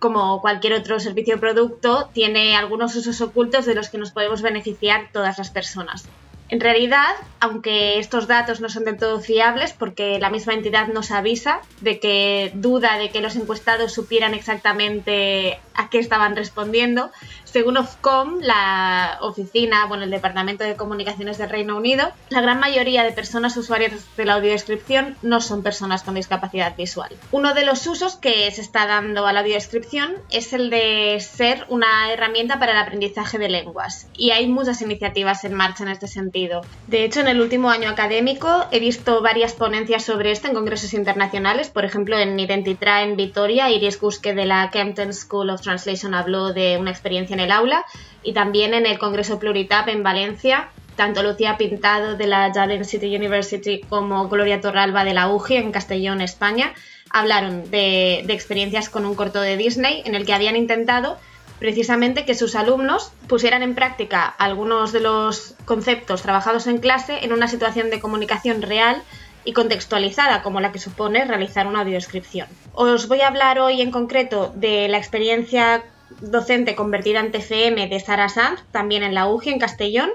como cualquier otro servicio o producto, tiene algunos usos ocultos de los que nos podemos beneficiar todas las personas. En realidad, aunque estos datos no son del todo fiables, porque la misma entidad nos avisa de que duda de que los encuestados supieran exactamente a qué estaban respondiendo, según Ofcom, la oficina, bueno, el Departamento de Comunicaciones del Reino Unido, la gran mayoría de personas usuarias de la audiodescripción no son personas con discapacidad visual. Uno de los usos que se está dando a la audiodescripción es el de ser una herramienta para el aprendizaje de lenguas, y hay muchas iniciativas en marcha en este sentido. De hecho, en el último año académico he visto varias ponencias sobre esto en congresos internacionales, por ejemplo, en Identitra en Vitoria, Iris Guske de la Kempton School of Translation habló de una experiencia en el aula y también en el Congreso Pluritap en Valencia. Tanto Lucía Pintado de la Jardin City University como Gloria Torralba de la UGI en Castellón, España, hablaron de experiencias con un corto de Disney en el que habían intentado precisamente que sus alumnos pusieran en práctica algunos de los conceptos trabajados en clase en una situación de comunicación real y contextualizada como la que supone realizar una audiodescripción. Os voy a hablar hoy en concreto de la experiencia docente convertida en TFM de Sara Sanz, también en la UGI, en Castellón,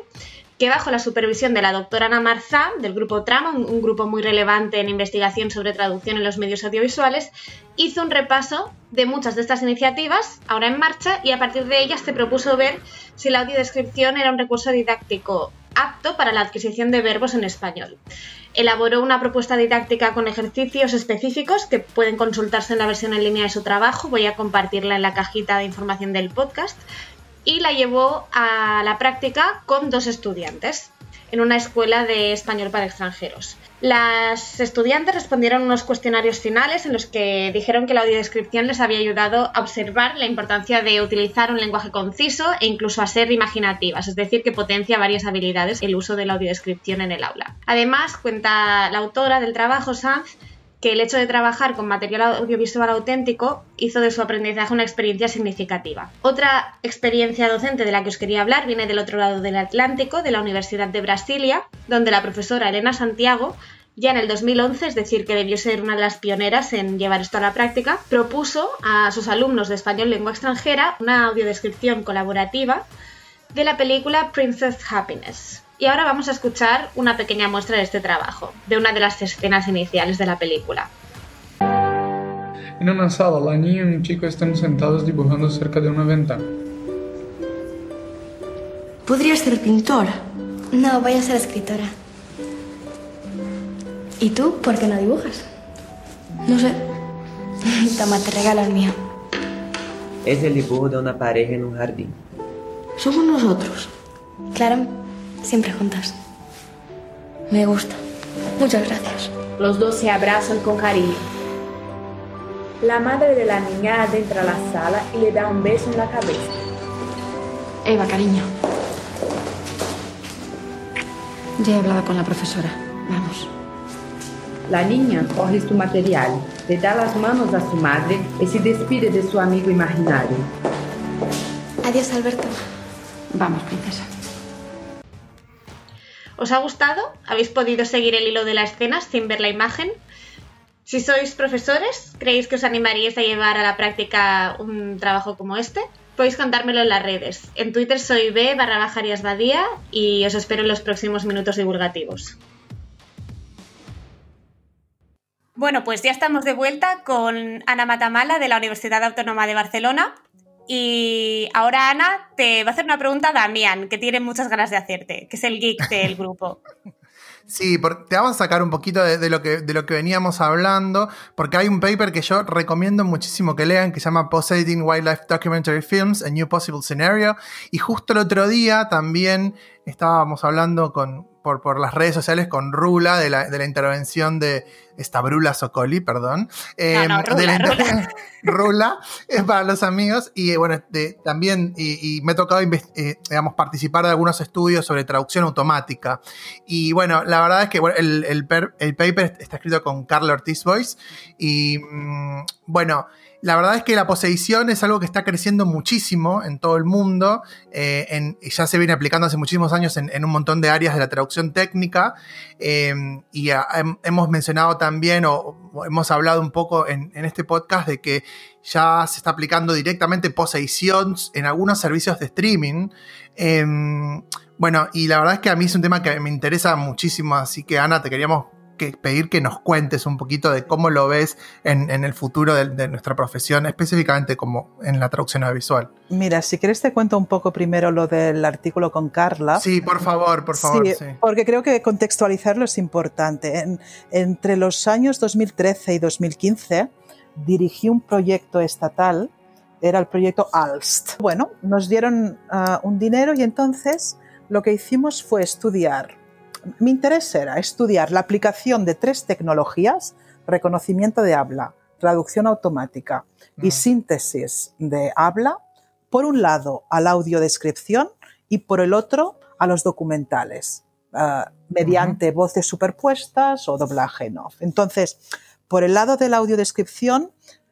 que bajo la supervisión de la doctora Ana Marzá, del grupo Trama, un, grupo muy relevante en investigación sobre traducción en los medios audiovisuales, hizo un repaso de muchas de estas iniciativas, ahora en marcha, y a partir de ellas se propuso ver si la audiodescripción era un recurso didáctico apto para la adquisición de verbos en español elaboró una propuesta didáctica con ejercicios específicos que pueden consultarse en la versión en línea de su trabajo. Voy a compartirla en la cajita de información del podcast. Y la llevó a la práctica con dos estudiantes en una escuela de español para extranjeros. Las estudiantes respondieron unos cuestionarios finales en los que dijeron que la audiodescripción les había ayudado a observar la importancia de utilizar un lenguaje conciso e incluso a ser imaginativas, es decir, que potencia varias habilidades el uso de la audiodescripción en el aula. Además, cuenta la autora del trabajo, Sanz, que el hecho de trabajar con material audiovisual auténtico hizo de su aprendizaje una experiencia significativa. Otra experiencia docente de la que os quería hablar viene del otro lado del Atlántico, de la Universidad de Brasilia, donde la profesora Elena Santiago ya en el 2011, es decir, que debió ser una de las pioneras en llevar esto a la práctica, propuso a sus alumnos de español lengua extranjera una audiodescripción colaborativa de la película Princess Happiness. Y ahora vamos a escuchar una pequeña muestra de este trabajo, de una de las escenas iniciales de la película. En una sala, la niña y un chico están sentados dibujando cerca de una ventana. ¿Podrías ser pintora? No, voy a ser escritora. ¿Y tú por qué no dibujas? No sé. Toma, te regalo el mío. Es el dibujo de una pareja en un jardín. Somos nosotros. Claro, siempre juntas. Me gusta. Muchas gracias. Los dos se abrazan con cariño. La madre de la niña adentra la sala y le da un beso en la cabeza. Eva, cariño. Ya he hablado con la profesora. Vamos. La niña coge su material, le da las manos a su madre y se despide de su amigo imaginario. Adiós, Alberto. Vamos, princesa. ¿Os ha gustado? ¿Habéis podido seguir el hilo de la escena sin ver la imagen? Si sois profesores, ¿creéis que os animaríais a llevar a la práctica un trabajo como este? Podéis contármelo en las redes. En Twitter soy b barra bajarias badía y os espero en los próximos minutos divulgativos. Bueno, pues ya estamos de vuelta con Ana Matamala de la Universidad Autónoma de Barcelona. Y ahora Ana te va a hacer una pregunta a Damián, que tiene muchas ganas de hacerte, que es el geek del grupo. Sí, te vamos a sacar un poquito de, lo que, de lo que veníamos hablando, porque hay un paper que yo recomiendo muchísimo que lean, que se llama Poseidon Wildlife Documentary Films, A New Possible Scenario, y justo el otro día también estábamos hablando con, por, por, las redes sociales con Rula de la, de la intervención de esta Brula Socoli, perdón. Eh, no, no, Rula, Rula. Rula es para los amigos y bueno, de, también y, y, me ha tocado eh, digamos, participar de algunos estudios sobre traducción automática. Y bueno, la verdad es que bueno, el, el, el, paper está escrito con Carla Ortiz Boyce y mmm, bueno, la verdad es que la poseición es algo que está creciendo muchísimo en todo el mundo. Eh, en, ya se viene aplicando hace muchísimos años en, un montón de áreas de la traducción técnica. Eh, y hemos mencionado también, o, hemos hablado un poco en, este podcast, de que ya se está aplicando directamente poseición en algunos servicios de streaming. Eh, bueno, y la verdad es que a mí es un tema que me interesa muchísimo, así que Ana, te queríamos que pedir que nos cuentes un poquito de cómo lo ves en, en el futuro de, de, nuestra profesión, específicamente como en la traducción audiovisual. Mira, si quieres te cuento un poco primero lo del artículo con Carla. Sí, por favor, por favor. Sí, sí. porque creo que contextualizarlo es importante. En, entre los años 2013 y 2015 dirigí un proyecto estatal, era el proyecto ALST. Bueno, nos dieron uh, un dinero y entonces lo que hicimos fue estudiar mi interés era estudiar la aplicación de tres tecnologías, reconocimiento de habla, traducción automática y síntesis de habla, por un lado a la audiodescripción y por el otro a los documentales, uh, mediante uh -huh. voces superpuestas o doblaje en off. Entonces, por el lado de la audiodescripción,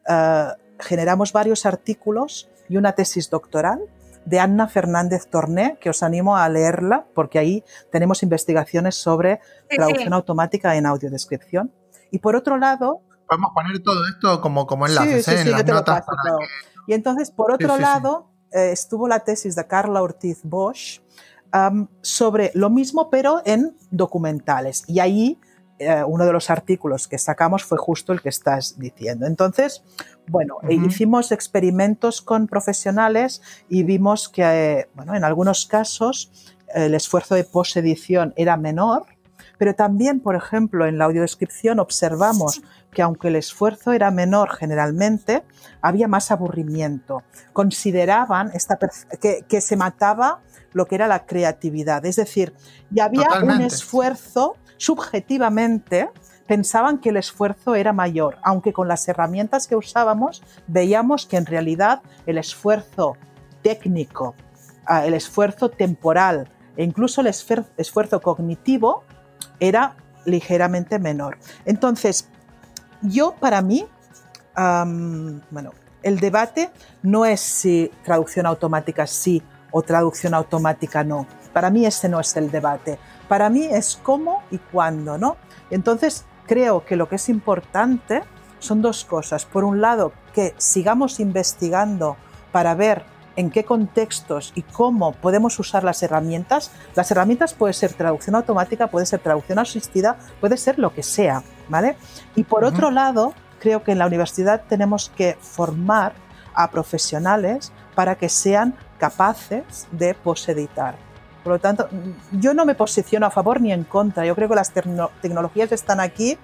uh, generamos varios artículos y una tesis doctoral de Anna Fernández Torné, que os animo a leerla, porque ahí tenemos investigaciones sobre sí, traducción sí. automática en audiodescripción. Y por otro lado... Podemos poner todo esto como, como enlaces, sí, ¿eh? sí, en las notas. Para que... Y entonces, por otro lado, eh, estuvo la tesis de Carla Ortiz Bosch um, sobre lo mismo, pero en documentales. Y ahí eh, uno de los artículos que sacamos fue justo el que estás diciendo. Entonces, bueno, uh -huh. hicimos experimentos con profesionales y vimos que, eh, bueno, en algunos casos el esfuerzo de posedición era menor, pero también, por ejemplo, en la audiodescripción observamos que aunque el esfuerzo era menor generalmente, había más aburrimiento. Consideraban esta que, que, se mataba lo que era la creatividad. Es decir, y había Totalmente. un esfuerzo subjetivamente pensaban que el esfuerzo era mayor, aunque con las herramientas que usábamos veíamos que en realidad el esfuerzo técnico, ah, el esfuerzo temporal e incluso el esfuerzo cognitivo era ligeramente menor. Entonces, yo para mí, bueno, el debate no es si traducción automática sí o traducción automática no. Para mí ese no es el debate. Para mí es cómo y cuándo, ¿no? Entonces, creo que lo que es importante son dos cosas. Por un lado, que sigamos investigando para ver en qué contextos y cómo podemos usar las herramientas. Las herramientas puede ser traducción automática, puede ser traducción asistida, puede ser lo que sea, ¿vale? Y por uh -huh. otro lado, creo que en la universidad tenemos que formar a profesionales para que sean capaces de poseditar. Por lo tanto, yo no me posiciono a favor ni en contra. Yo creo que las tecno tecnologías están aquí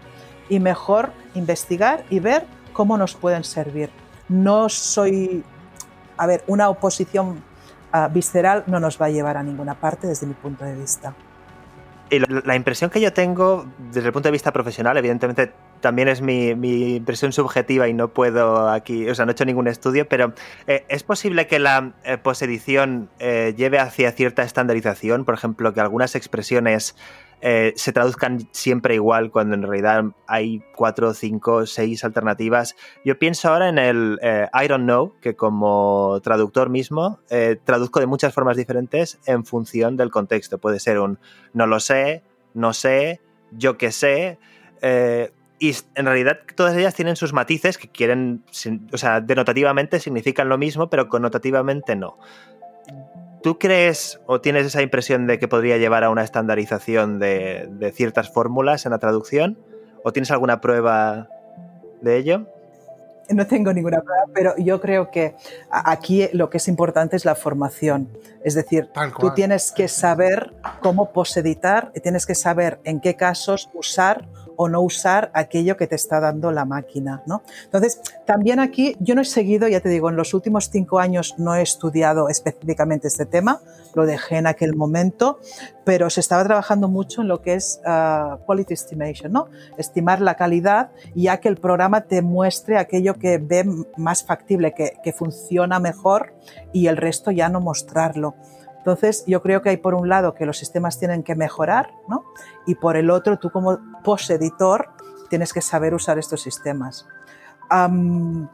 y mejor investigar y ver cómo nos pueden servir. No soy, a ver, una oposición uh, visceral no nos va a llevar a ninguna parte desde mi punto de vista. Y la impresión que yo tengo desde el punto de vista profesional, evidentemente también es mi, impresión subjetiva y no puedo aquí, o sea, no he hecho ningún estudio, pero eh, ¿es posible que la eh, posedición eh, lleve hacia cierta estandarización? Por ejemplo, que algunas expresiones se traduzcan siempre igual cuando en realidad hay cuatro, cinco, seis alternativas. Yo pienso ahora en el I don't know, que como traductor mismo traduzco de muchas formas diferentes en función del contexto. Puede ser un no lo sé, no sé, yo que sé. Eh, y en realidad todas ellas tienen sus matices que quieren, o sea, denotativamente significan lo mismo, pero connotativamente no. ¿Tú crees o tienes esa impresión de que podría llevar a una estandarización de, de ciertas fórmulas en la traducción? ¿O tienes alguna prueba de ello? No tengo ninguna prueba, pero yo creo que aquí lo que es importante es la formación. Es decir, tú tienes que saber cómo poseditar y tienes que saber en qué casos usar o no usar aquello que te está dando la máquina. ¿no? Entonces, también aquí yo no he seguido, ya te digo, en los últimos cinco años no he estudiado específicamente este tema, lo dejé en aquel momento, pero se estaba trabajando mucho en lo que es uh, quality estimation, ¿no? estimar la calidad, ya que el programa te muestre aquello que ve más factible, que funciona mejor y el resto ya no mostrarlo. Entonces, yo creo que hay por un lado que los sistemas tienen que mejorar, ¿no? Y por el otro, tú como post-editor tienes que saber usar estos sistemas. Um,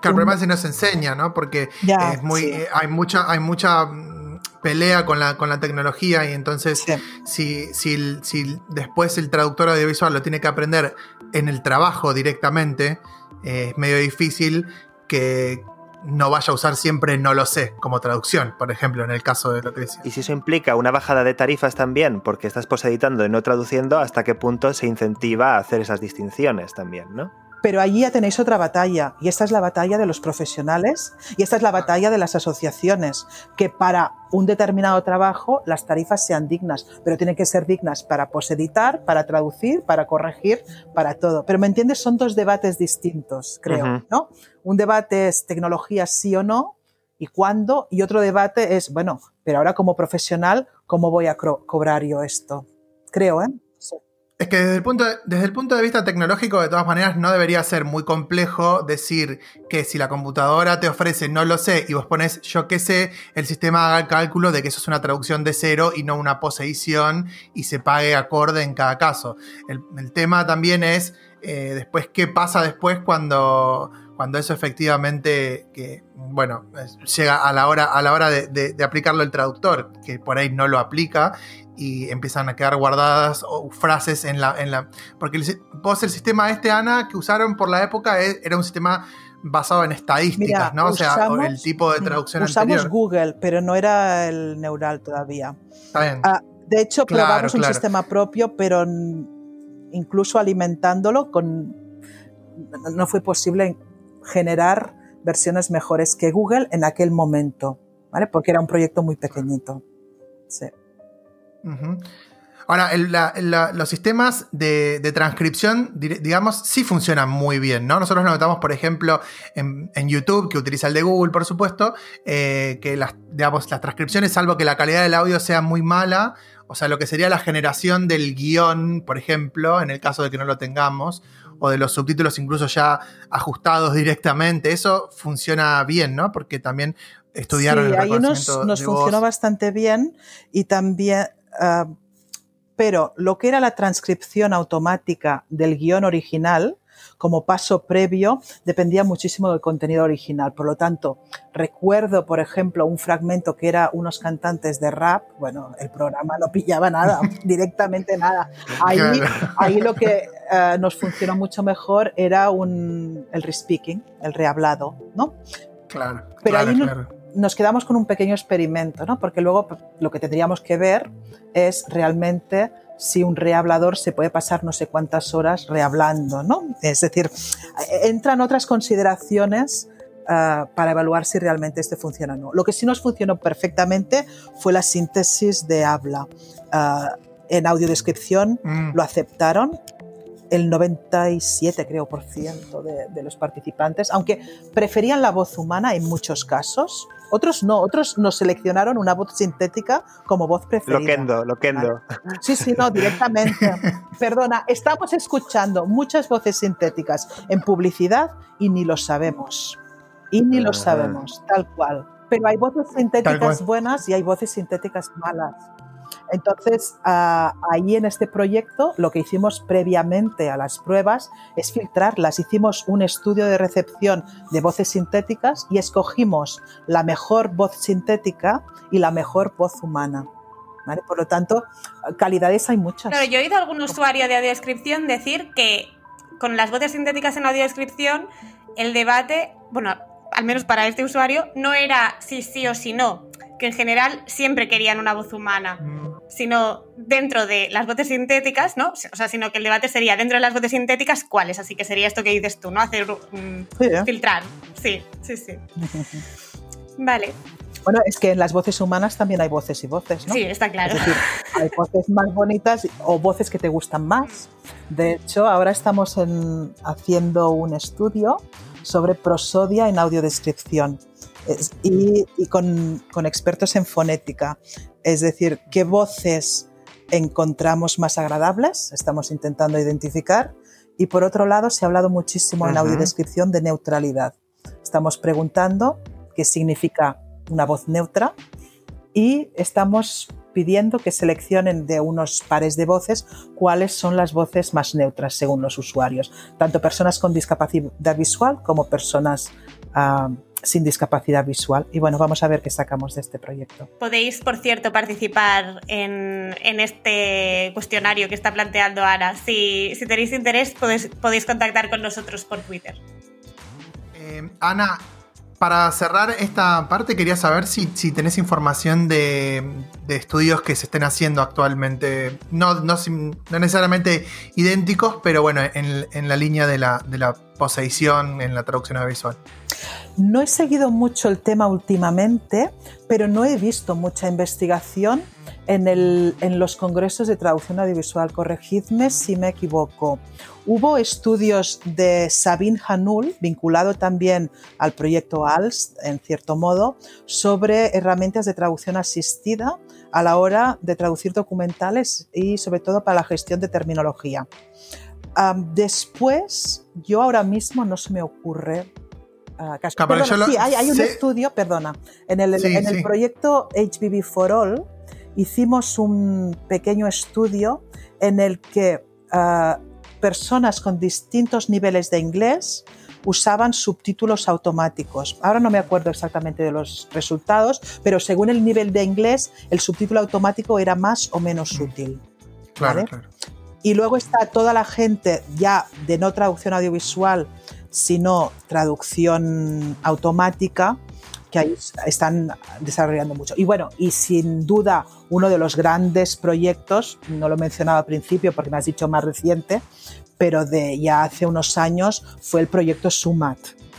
que el problema es si no se enseña, ¿no? Porque es muy, sí. eh, hay mucha, hay mucha mm, pelea con la, con la tecnología y entonces sí. si, si, si, después el traductor audiovisual lo tiene que aprender en el trabajo directamente, eh, es medio difícil que, no vaya a usar siempre no lo sé como traducción, por ejemplo, en el caso de lo que decía. Y si eso implica una bajada de tarifas también, porque estás poseditando y no traduciendo, ¿hasta qué punto se incentiva a hacer esas distinciones también, no? Pero allí ya tenéis otra batalla, y esta es la batalla de los profesionales, y esta es la batalla de las asociaciones, que para un determinado trabajo las tarifas sean dignas, pero tienen que ser dignas para poseditar, para traducir, para corregir, para todo. Pero me entiendes, son dos debates distintos, creo, uh -huh. ¿no? Un debate es tecnología sí o no, y cuándo, y otro debate es, bueno, pero ahora como profesional, ¿cómo voy a co cobrar yo esto? Creo, ¿eh? Es que desde el, punto de, desde el punto de vista tecnológico, de todas maneras, no debería ser muy complejo decir que si la computadora te ofrece no lo sé y vos pones yo qué sé, el sistema haga el cálculo de que eso es una traducción de cero y no una posedición y se pague acorde en cada caso. El, el tema también es eh, después qué pasa después cuando, cuando eso efectivamente, que, bueno, llega a la hora, a la hora de aplicarlo el traductor, que por ahí no lo aplica y empiezan a quedar guardadas frases en la, en la. Porque el, vos el sistema este, Ana, que usaron por la época, e, era un sistema basado en estadísticas, Mira, ¿no? O sea, el tipo de traducción usamos anterior. Google, pero no era el neural todavía. Está bien. Ah, de hecho, claro, probamos claro. un sistema propio, pero incluso alimentándolo con no fue posible generar versiones mejores que Google en aquel momento, ¿vale? Porque era un proyecto muy pequeñito. Sí. Uh -huh. Ahora, el, la, la, los sistemas de, de, transcripción, digamos, sí funcionan muy bien, ¿no? Nosotros lo notamos, por ejemplo, en, en YouTube, que utiliza el de Google, por supuesto, eh, que las, digamos, las transcripciones, salvo que la calidad del audio sea muy mala, o sea, lo que sería la generación del guion, por ejemplo, en el caso de que no lo tengamos, o de los subtítulos incluso ya ajustados directamente, eso funciona bien, ¿no? Porque también estudiaron sí, el ahí nos, nos funcionó bastante bien y también... Uh, pero lo que era la transcripción automática del guion original, como paso previo, dependía muchísimo del contenido original. Por lo tanto, recuerdo, por ejemplo, un fragmento que era unos cantantes de rap. Bueno, el programa no pillaba nada, directamente nada. Ahí, ahí lo que uh, nos funcionó mucho mejor era un, el respeaking, el rehablado, ¿no? Claro. Pero claro, ahí claro. Nos quedamos con un pequeño experimento, ¿no? Porque luego lo que tendríamos que ver es realmente si un rehablador se puede pasar no sé cuántas horas rehablando, ¿no? Es decir, entran otras consideraciones uh, para evaluar si realmente este funciona o no. Lo que sí nos funcionó perfectamente fue la síntesis de habla. Uh, en audiodescripción mm. lo aceptaron el 97 creo por ciento de, de, los participantes, aunque preferían la voz humana en muchos casos. Otros no, otros nos seleccionaron una voz sintética como voz preferida. Loquendo, loquendo. ¿vale? Sí, sí, no, directamente. Perdona, estamos escuchando muchas voces sintéticas en publicidad y ni lo sabemos. Y ni lo sabemos, tal cual. Pero hay voces sintéticas buenas y hay voces sintéticas malas. Entonces, uh, ahí en este proyecto lo que hicimos previamente a las pruebas es filtrarlas. Hicimos un estudio de recepción de voces sintéticas y escogimos la mejor voz sintética y la mejor voz humana. ¿Vale? Por lo tanto, calidades hay muchas. Claro, yo he oído a algún usuario de audiodescripción decir que con las voces sintéticas en audiodescripción el debate, bueno, al menos para este usuario, no era si sí o si no, que en general siempre querían una voz humana, mm. Sino dentro de las voces sintéticas, ¿no? O sea, sino que el debate sería dentro de las voces sintéticas, ¿cuáles? Así que sería esto que dices tú, ¿no? Hacer, um, sí, ¿eh? filtrar. Sí, sí, sí. vale. Bueno, es que en las voces humanas también hay voces y voces, ¿no? Sí, está claro. Es decir, hay voces más bonitas o voces que te gustan más. De hecho, ahora estamos en- haciendo un estudio sobre prosodia en audiodescripción es- y, y con, con expertos en fonética. Es decir, qué voces encontramos más agradables, estamos intentando identificar. Y por otro lado, se ha hablado muchísimo en la Ujú. audiodescripción de neutralidad. Estamos preguntando qué significa una voz neutra y estamos pidiendo que seleccionen de unos pares de voces cuáles son las voces más neutras según los usuarios, tanto personas con discapacidad visual como personas ah, sin discapacidad visual. Y bueno, vamos a ver qué sacamos de este proyecto. Podéis, por cierto, participar en, en este cuestionario que está planteando Ana. Si, si tenéis interés, podéis, podéis contactar con nosotros por Twitter. Eh, Ana, para cerrar esta parte, quería saber si, si tenés información de, de estudios que se estén haciendo actualmente. No, no necesariamente idénticos, pero bueno, en, en la línea de la, de la poseición en la traducción audiovisual. No he seguido mucho el tema últimamente, pero no he visto mucha investigación en, los congresos de traducción audiovisual. Corregidme si me equivoco. Hubo estudios de Sabine Hanul, vinculado también al proyecto ALS, en cierto modo, sobre herramientas de traducción asistida a la hora de traducir documentales y sobre todo para la gestión de terminología. Después, yo ahora mismo no se me ocurre Perdona, lo- sí, hay, hay un estudio, perdona, en el, Sí, en el sí. proyecto HBB for All hicimos un pequeño estudio en el que ah, personas con distintos niveles de inglés usaban subtítulos automáticos. Ahora no me acuerdo exactamente de los resultados, pero según el nivel de inglés, el subtítulo automático era más o menos útil. Claro, ¿vale? claro. Y luego está toda la gente ya de no traducción audiovisual, sino traducción automática, que están desarrollando mucho. Y bueno, y sin duda uno de los grandes proyectos, no lo he mencionado al principio porque me has dicho más reciente, pero de ya hace unos años fue el proyecto SUMAT,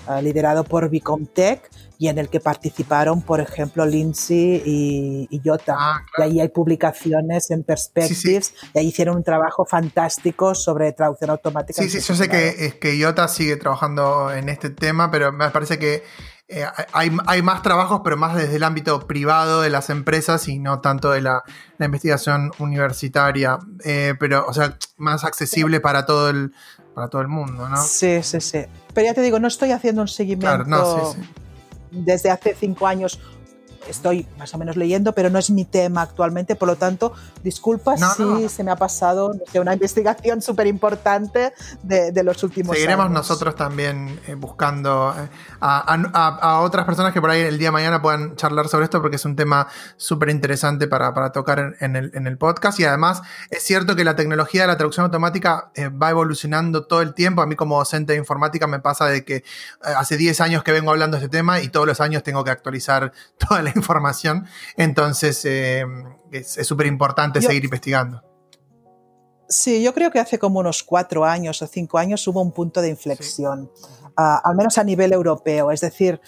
eh, liderado por Vicomtech y en el que participaron, por ejemplo, Lindsay y, y Jota. Ah, Y ahí hay publicaciones en Perspectives, y ahí hicieron un trabajo fantástico sobre traducción automática. Sí, sí, yo sé que, es que IOTA sigue trabajando en este tema, pero me parece que eh, hay, hay más trabajos, pero más desde el ámbito privado de las empresas y no tanto de la, la investigación universitaria. Eh, pero, o sea, más accesible para todo el, para todo el mundo, ¿no? Sí, sí, sí. Pero ya te digo, no estoy haciendo un seguimiento Claro, no, sí, sí. Desde hace cinco años. Estoy más o menos leyendo, pero no es mi tema actualmente, por lo tanto, disculpa No, si no. se me ha pasado una investigación súper importante de, de los últimos Seguiremos años. nosotros también eh, buscando eh, a, a- a- a otras personas que por ahí el día de mañana puedan charlar sobre esto porque es un tema súper interesante para, para tocar en, en el, en el podcast y además es cierto que la tecnología de la traducción automática eh, va evolucionando todo el tiempo. A mí como docente de informática me pasa de que eh, hace 10 años que vengo hablando de este tema y todos los años tengo que actualizar toda la información. Entonces eh, es súper importante seguir investigando. Sí, yo creo que hace como unos cuatro años o cinco años hubo un punto de inflexión, ah, al menos a nivel europeo. Es decir,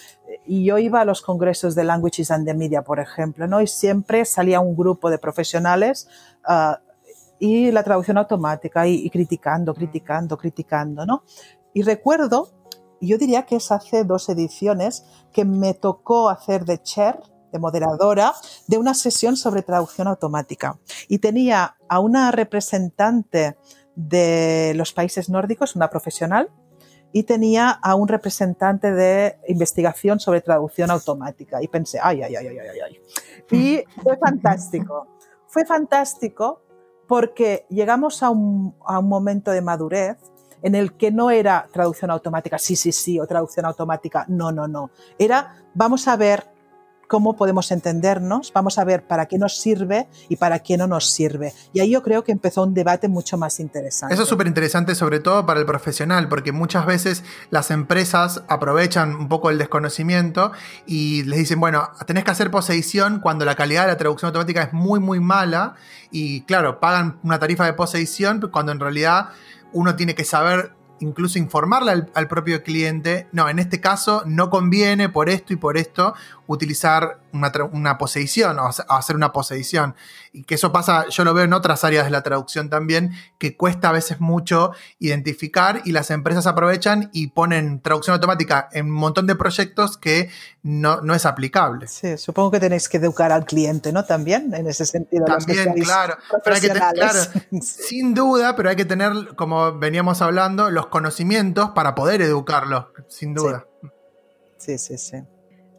yo iba a los congresos de Languages and the Media, por ejemplo, ¿no? y siempre salía un grupo de profesionales ah, y la traducción automática y, y criticando, criticando, criticando. ¿no? Y recuerdo, yo diría que es hace dos ediciones, que me tocó hacer de chair, de moderadora, de una sesión sobre traducción automática. Y tenía a una representante de los países nórdicos, una profesional, y tenía a un representante de investigación sobre traducción automática. Y pensé, ay, ay, ay, ay, ay, ay. Y fue fantástico. Fue fantástico porque llegamos a un, a un momento de madurez en el que no era traducción automática, sí, sí, sí, o traducción automática, no, no, no. Era, vamos a ver cómo podemos entendernos, vamos a ver para qué nos sirve y para qué no nos sirve. Y ahí yo creo que empezó un debate mucho más interesante. Eso es súper interesante, sobre todo para el profesional, porque muchas veces las empresas aprovechan un poco el desconocimiento y les dicen, bueno, tenés que hacer posedición cuando la calidad de la traducción automática es muy, muy mala. Y claro, pagan una tarifa de posedición cuando en realidad uno tiene que saber incluso informarle al, al propio cliente, no, en este caso no conviene por esto y por esto utilizar una, una poseición o hace- hacer una poseición. Y que eso pasa, yo lo veo en otras áreas de la traducción también, que cuesta a veces mucho identificar y las empresas aprovechan y ponen traducción automática en un montón de proyectos que no, no es aplicable. Sí, supongo que tenéis que educar al cliente, ¿no? También, en ese sentido. También, claro. Pero hay que tener, claro, sin duda, pero hay que tener, como veníamos hablando, los conocimientos para poder educarlos, sin duda. Sí, sí, sí.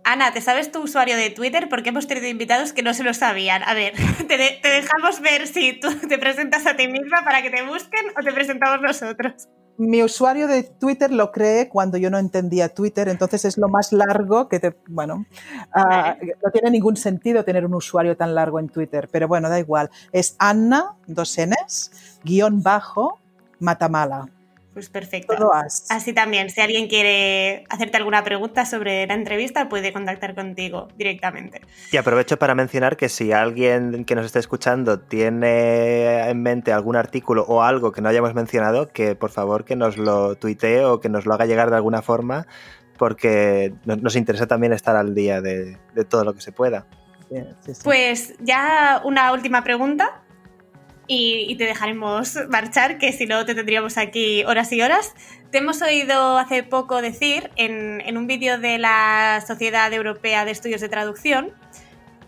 Ana, ¿te sabes tu usuario de Twitter? Porque hemos tenido invitados que no se lo sabían. A ver, te, de- te dejamos ver si tú te presentas a ti misma para que te busquen o te presentamos nosotros. Mi usuario de Twitter lo creé cuando yo no entendía Twitter, entonces es lo más largo que te... Bueno, ah, no tiene ningún sentido tener un usuario tan largo en Twitter, pero bueno, da igual. Es Anna, dos Ns, guion bajo, Matamala. Pues perfecto. Todo as. Así también, si alguien quiere hacerte alguna pregunta sobre la entrevista, puede contactar contigo directamente. Y aprovecho para mencionar que si alguien que nos esté escuchando tiene en mente algún artículo o algo que no hayamos mencionado, que por favor que nos lo tuitee o que nos lo haga llegar de alguna forma, porque no- nos interesa también estar al día de, de todo lo que se pueda. Sí, sí, sí. Pues ya una última pregunta y, te dejaremos marchar, que si no te tendríamos aquí horas y horas. Te hemos oído hace poco decir en, en un vídeo de la Sociedad Europea de Estudios de Traducción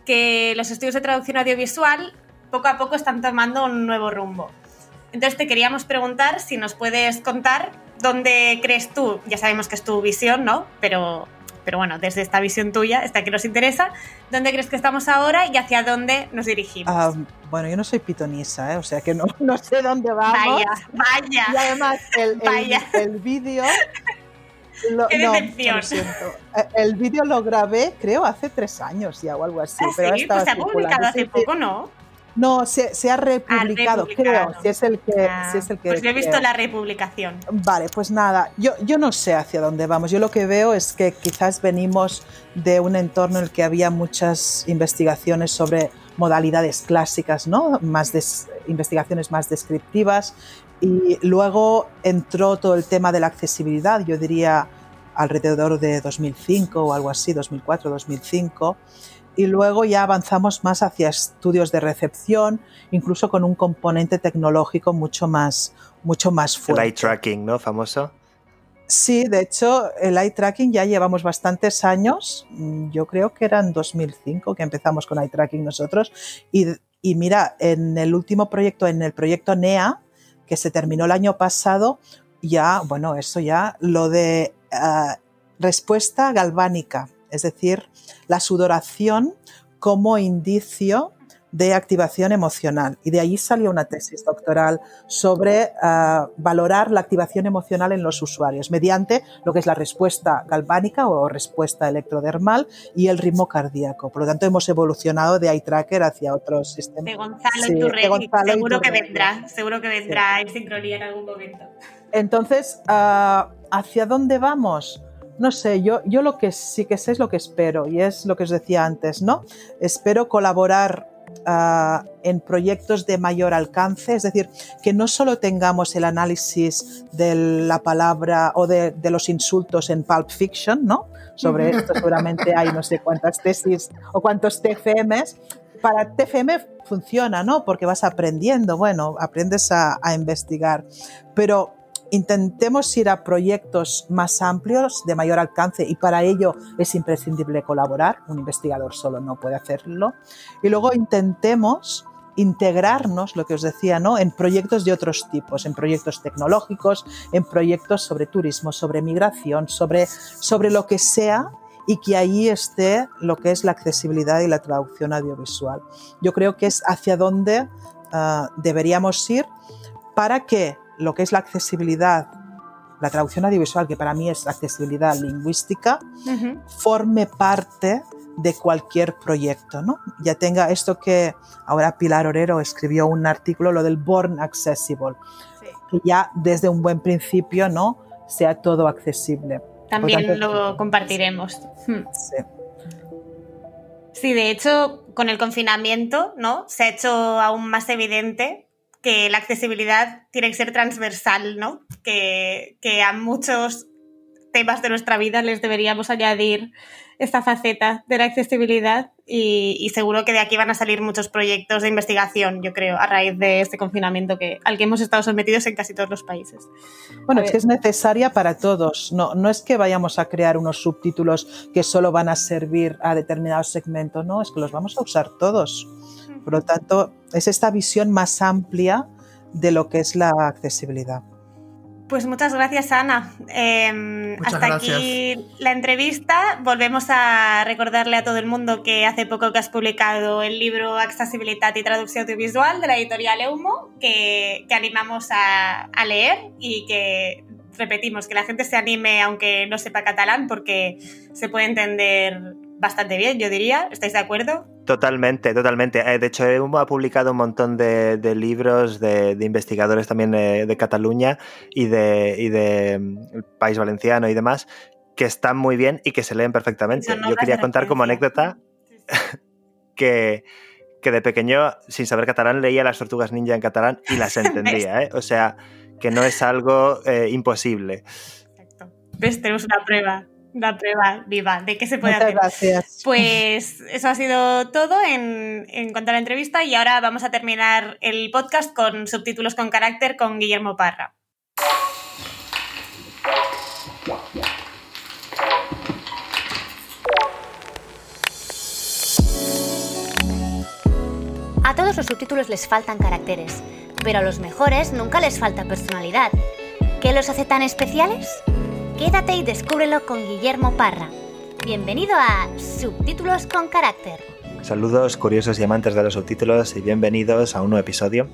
que los estudios de traducción audiovisual poco a poco están tomando un nuevo rumbo. Entonces te queríamos preguntar si nos puedes contar dónde crees tú, ya sabemos que es tu visión, ¿no? Pero, pero bueno, desde esta visión tuya, esta que nos interesa, ¿dónde crees que estamos ahora y hacia dónde nos dirigimos? Ah, bueno, yo no soy pitonisa, ¿eh? o sea que no, no sé dónde vamos. vaya, vaya. Y además el, el- Vaya. el vídeo... lo- Qué no, decepción. lo siento. Eh, El vídeo lo grabé, creo, hace tres años ya o algo así. Ah, pero sí, pues se ha publicado hace sí. poco, ¿no? No, se, se ha republicado, republicado. creo. Si es el que, Ah, si es el que pues yo he visto creo. la republicación. Vale, pues nada, yo, yo no sé hacia dónde vamos. Yo lo que veo es que quizás venimos de un entorno en el que había muchas investigaciones sobre modalidades clásicas, ¿no? Más des- investigaciones más descriptivas. Y luego entró todo el tema de la accesibilidad, yo diría alrededor de 2005 o algo así, 2004, 2005 y luego ya avanzamos más hacia estudios de recepción, incluso con un componente tecnológico mucho más, mucho más El fuerte. eye tracking, ¿no? Famoso. Sí, de hecho, el eye tracking ya llevamos bastantes años. Yo creo que era en 2005 que empezamos con eye tracking nosotros. Y, y mira, en el último proyecto, en el proyecto NEA, que se terminó el año pasado, ya, bueno, eso ya, lo de ah, respuesta galvánica, es decir, la sudoración como indicio de activación emocional. Y de ahí salió una tesis doctoral sobre ah, valorar la activación emocional en los usuarios mediante lo que es la respuesta galvánica o respuesta electrodermal y el ritmo cardíaco. Por lo tanto, hemos evolucionado de eye tracker hacia otros sistemas. De Gonzalo Sí, de Iturregui. Gonzalo seguro que vendrá, seguro que vendrá en sincronía en algún momento. Entonces, ah, ¿hacia dónde vamos? No sé, yo, yo lo que sí que sé es lo que espero y es lo que os decía antes, ¿no? Espero colaborar ah, en proyectos de mayor alcance, es decir, que no solo tengamos el análisis de la palabra o de, de los insultos en Pulp Fiction, ¿no? Sobre esto seguramente hay no sé cuántas tesis o cuántos TFMs. Para TFM funciona, ¿no? Porque vas aprendiendo, bueno, aprendes a, a investigar, pero intentemos ir a proyectos más amplios, de mayor alcance, y para ello es imprescindible colaborar, un investigador solo no puede hacerlo, y luego intentemos integrarnos, lo que os decía, ¿no? en proyectos de otros tipos, en proyectos tecnológicos, en proyectos sobre turismo, sobre migración, sobre, sobre lo que sea y que ahí esté lo que es la accesibilidad y la traducción audiovisual. Yo creo que es hacia donde ah, deberíamos ir para que lo que es la accesibilidad, la traducción audiovisual, que para mí es accesibilidad lingüística, forme parte de cualquier proyecto, ¿no? Ya tenga esto que ahora Pilar Orero escribió un artículo, lo del Born Accessible, Sí. que ya desde un buen principio, ¿no? Sea todo accesible. También tanto, lo compartiremos. Hmm. Sí. Sí, de hecho, con el confinamiento, ¿no? Se ha hecho aún más evidente que la accesibilidad tiene que ser transversal, ¿no? Que, que a muchos temas de nuestra vida les deberíamos añadir esta faceta de la accesibilidad y, seguro que de aquí van a salir muchos proyectos de investigación, yo creo, a raíz de este confinamiento que, al que hemos estado sometidos en casi todos los países. Bueno, es que es necesaria para todos, no, no es que vayamos a crear unos subtítulos que solo van a servir a determinados segmentos, no, es que los vamos a usar todos. Por lo tanto, es esta visión más amplia de lo que es la accesibilidad. Pues muchas gracias, Ana. Em, hasta aquí la entrevista. Volvemos a recordarle a todo el mundo que hace poco que has publicado el libro Accesibilidad y Traducción Audiovisual de la editorial Eumo, que, animamos a, a, leer y que repetimos, que la gente se anime aunque no sepa catalán porque se puede entender bastante bien, yo diría. ¿Estáis de acuerdo? Totalmente, totalmente. Eh, de hecho, ha publicado un montón de, libros de, investigadores también de, Cataluña y de, y de mm, País Valenciano y demás, que están muy bien y que se leen perfectamente. Yo quería contar como anécdota que, que de pequeño, sin saber catalán, leía las tortugas ninja en catalán y las entendía. ¿eh? O sea, que no es algo eh, imposible. Exacto. ¿Ves? Tenemos una prueba la prueba viva de qué se puede Muchas hacer. Gracias. Pues eso ha sido todo en, en, cuanto a la entrevista y ahora vamos a terminar el podcast con subtítulos con carácter con Guillermo Parra. A todos los subtítulos les faltan caracteres, pero a los mejores nunca les falta personalidad. ¿Qué los hace tan especiales? Quédate y descúbrelo con Guillermo Parra. Bienvenido a Subtítulos con Carácter. Saludos curiosos y amantes de los subtítulos y bienvenidos a un nuevo episodio.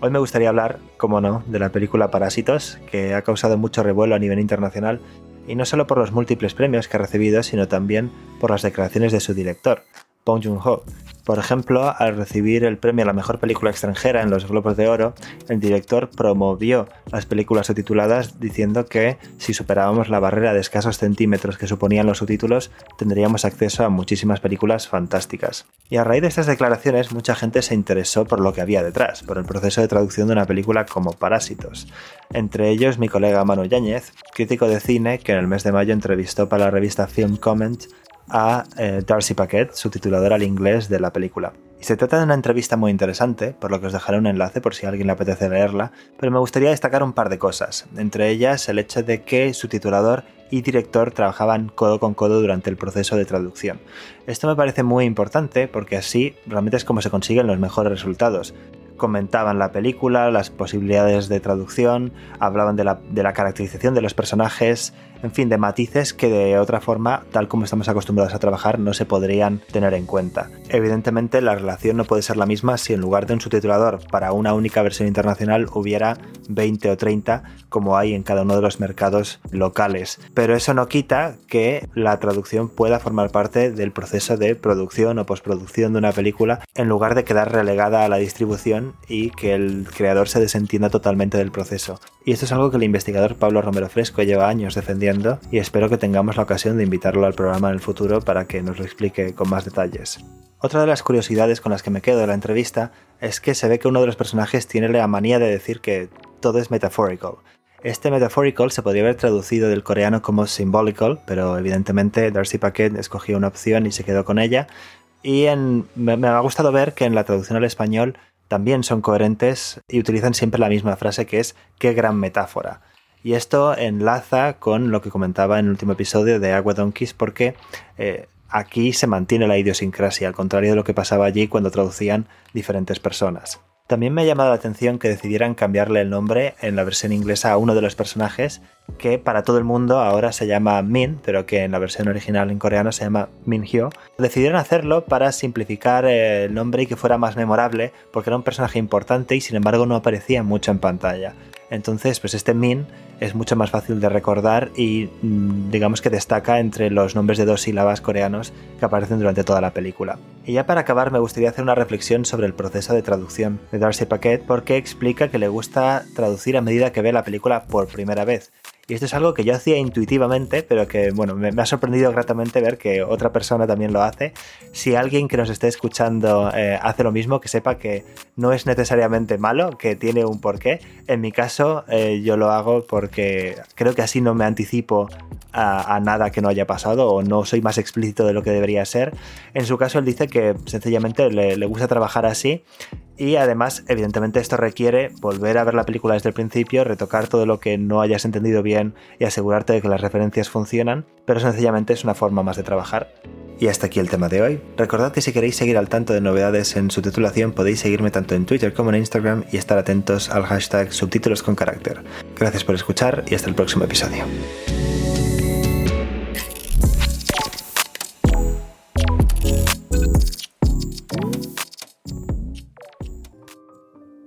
Hoy me gustaría hablar, como no, de la película Parásitos, que ha causado mucho revuelo a nivel internacional y no solo por los múltiples premios que ha recibido, sino también por las declaraciones de su director, Bong Joon-ho, por ejemplo, al recibir el premio a la mejor película extranjera en los Globos de Oro, el director promovió las películas subtituladas diciendo que si superábamos la barrera de escasos centímetros que suponían los subtítulos, tendríamos acceso a muchísimas películas fantásticas. Y a raíz de estas declaraciones, mucha gente se interesó por lo que había detrás, por el proceso de traducción de una película como Parásitos. Entre ellos mi colega Manu Yáñez, crítico de cine que en el mes de mayo entrevistó para la revista Film Comment a eh, Darcy Paquet, subtitulador al inglés de la película. Y se trata de una entrevista muy interesante, por lo que os dejaré un enlace por si a alguien le apetece leerla, pero me gustaría destacar un par de cosas, entre ellas el hecho de que su titulador y director trabajaban codo con codo durante el proceso de traducción. Esto me parece muy importante porque así realmente es como se consiguen los mejores resultados comentaban la película, las posibilidades de traducción, hablaban de la, de la, caracterización de los personajes, en fin, de matices que de otra forma, tal como estamos acostumbrados a trabajar, no se podrían tener en cuenta. Evidentemente, la relación no puede ser la misma si en lugar de un subtitulador para una única versión internacional hubiera 20 o 30 como hay en cada uno de los mercados locales. Pero eso no quita que la traducción pueda formar parte del proceso de producción o postproducción de una película en lugar de quedar relegada a la distribución y que el creador se desentienda totalmente del proceso. Y esto es algo que el investigador Pablo Romero Fresco lleva años defendiendo y espero que tengamos la ocasión de invitarlo al programa en el futuro para que nos lo explique con más detalles. Otra de las curiosidades con las que me quedo de la entrevista es que se ve que uno de los personajes tiene la manía de decir que todo es metaphorical. Este metaphorical se podría haber traducido del coreano como symbolical, pero evidentemente Darcy Paquet escogió una opción y se quedó con ella. Y me, me ha gustado ver que en la traducción al español también son coherentes y utilizan siempre la misma frase que es qué gran metáfora. Y esto enlaza con lo que comentaba en el último episodio de Agua Donkeys porque eh, aquí se mantiene la idiosincrasia, al contrario de lo que pasaba allí cuando traducían diferentes personas. También me ha llamado la atención que decidieran cambiarle el nombre en la versión inglesa a uno de los personajes que para todo el mundo ahora se llama Min, pero que en la versión original en coreano se llama Min Hyo. Decidieron hacerlo para simplificar el nombre y que fuera más memorable porque era un personaje importante y sin embargo no aparecía mucho en pantalla. Entonces, pues este Min es mucho más fácil de recordar y mm, digamos que destaca entre los nombres de dos sílabas coreanos que aparecen durante toda la película. Y ya para acabar me gustaría hacer una reflexión sobre el proceso de traducción de Darcy Paquet porque explica que le gusta traducir a medida que ve la película por primera vez y esto es algo que yo hacía intuitivamente, pero que bueno, me, ha sorprendido gratamente ver que otra persona también lo hace. Si alguien que nos esté escuchando eh, hace lo mismo, que sepa que no es necesariamente malo, que tiene un porqué. En mi caso, eh, yo lo hago por porque creo que así no me anticipo a, nada que no haya pasado o no soy más explícito de lo que debería ser. En su caso, él dice que sencillamente le, gusta trabajar así y además, evidentemente, esto requiere volver a ver la película desde el principio, retocar todo lo que no hayas entendido bien y asegurarte de que las referencias funcionan, pero sencillamente es una forma más de trabajar. Y hasta aquí el tema de hoy. Recordad que si queréis seguir al tanto de novedades en su titulación podéis seguirme tanto en Twitter como en Instagram y estar atentos al hashtag subtítulos con carácter. Gracias por escuchar y hasta el próximo episodio.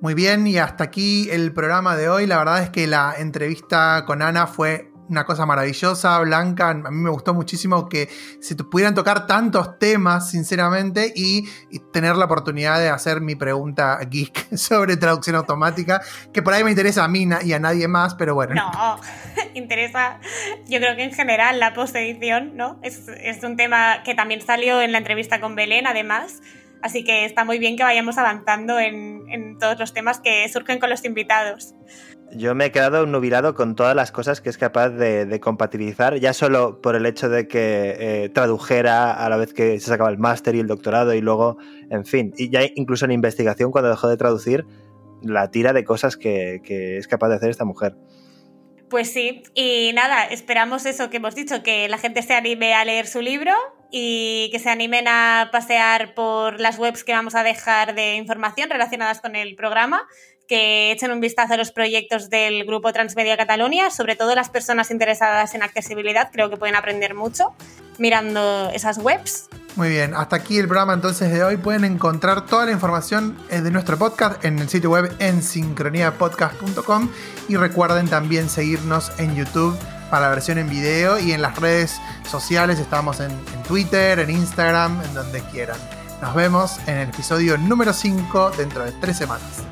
Muy bien, y hasta aquí el programa de hoy. La verdad es que la entrevista con Ana fue una cosa maravillosa, Blanca. A mí me gustó muchísimo que se pudieran tocar tantos temas, sinceramente, y, tener la oportunidad de hacer mi pregunta geek sobre traducción automática, que por ahí me interesa a mí y a nadie más, pero bueno. No, interesa, yo creo que en general la post-edición, ¿no? Es, es un tema que también salió en la entrevista con Belén, además Así que está muy bien que vayamos avanzando en, todos los temas que surgen con los invitados. Yo me he quedado nubilado con todas las cosas que es capaz de, compatibilizar, ya solo por el hecho de que eh, tradujera a la vez que se sacaba el máster y el doctorado y luego, en fin, y ya incluso en investigación cuando dejó de traducir, la tira de cosas que, que es capaz de hacer esta mujer. Pues sí, y nada, esperamos eso que hemos dicho, que la gente se anime a leer su libro y que se animen a pasear por las webs que vamos a dejar de información relacionadas con el programa, que echen un vistazo a los proyectos del Grupo Transmedia Cataluña, sobre todo las personas interesadas en accesibilidad, creo que pueden aprender mucho mirando esas webs. Muy bien, hasta aquí el programa entonces de hoy. Pueden encontrar toda la información eh, de nuestro podcast en el sitio web en sincroniapodcast.com y recuerden también seguirnos en YouTube para la versión en video y en las redes sociales estamos en, en Twitter, en Instagram, en donde quieran. Nos vemos en el episodio número 5 dentro de tres semanas.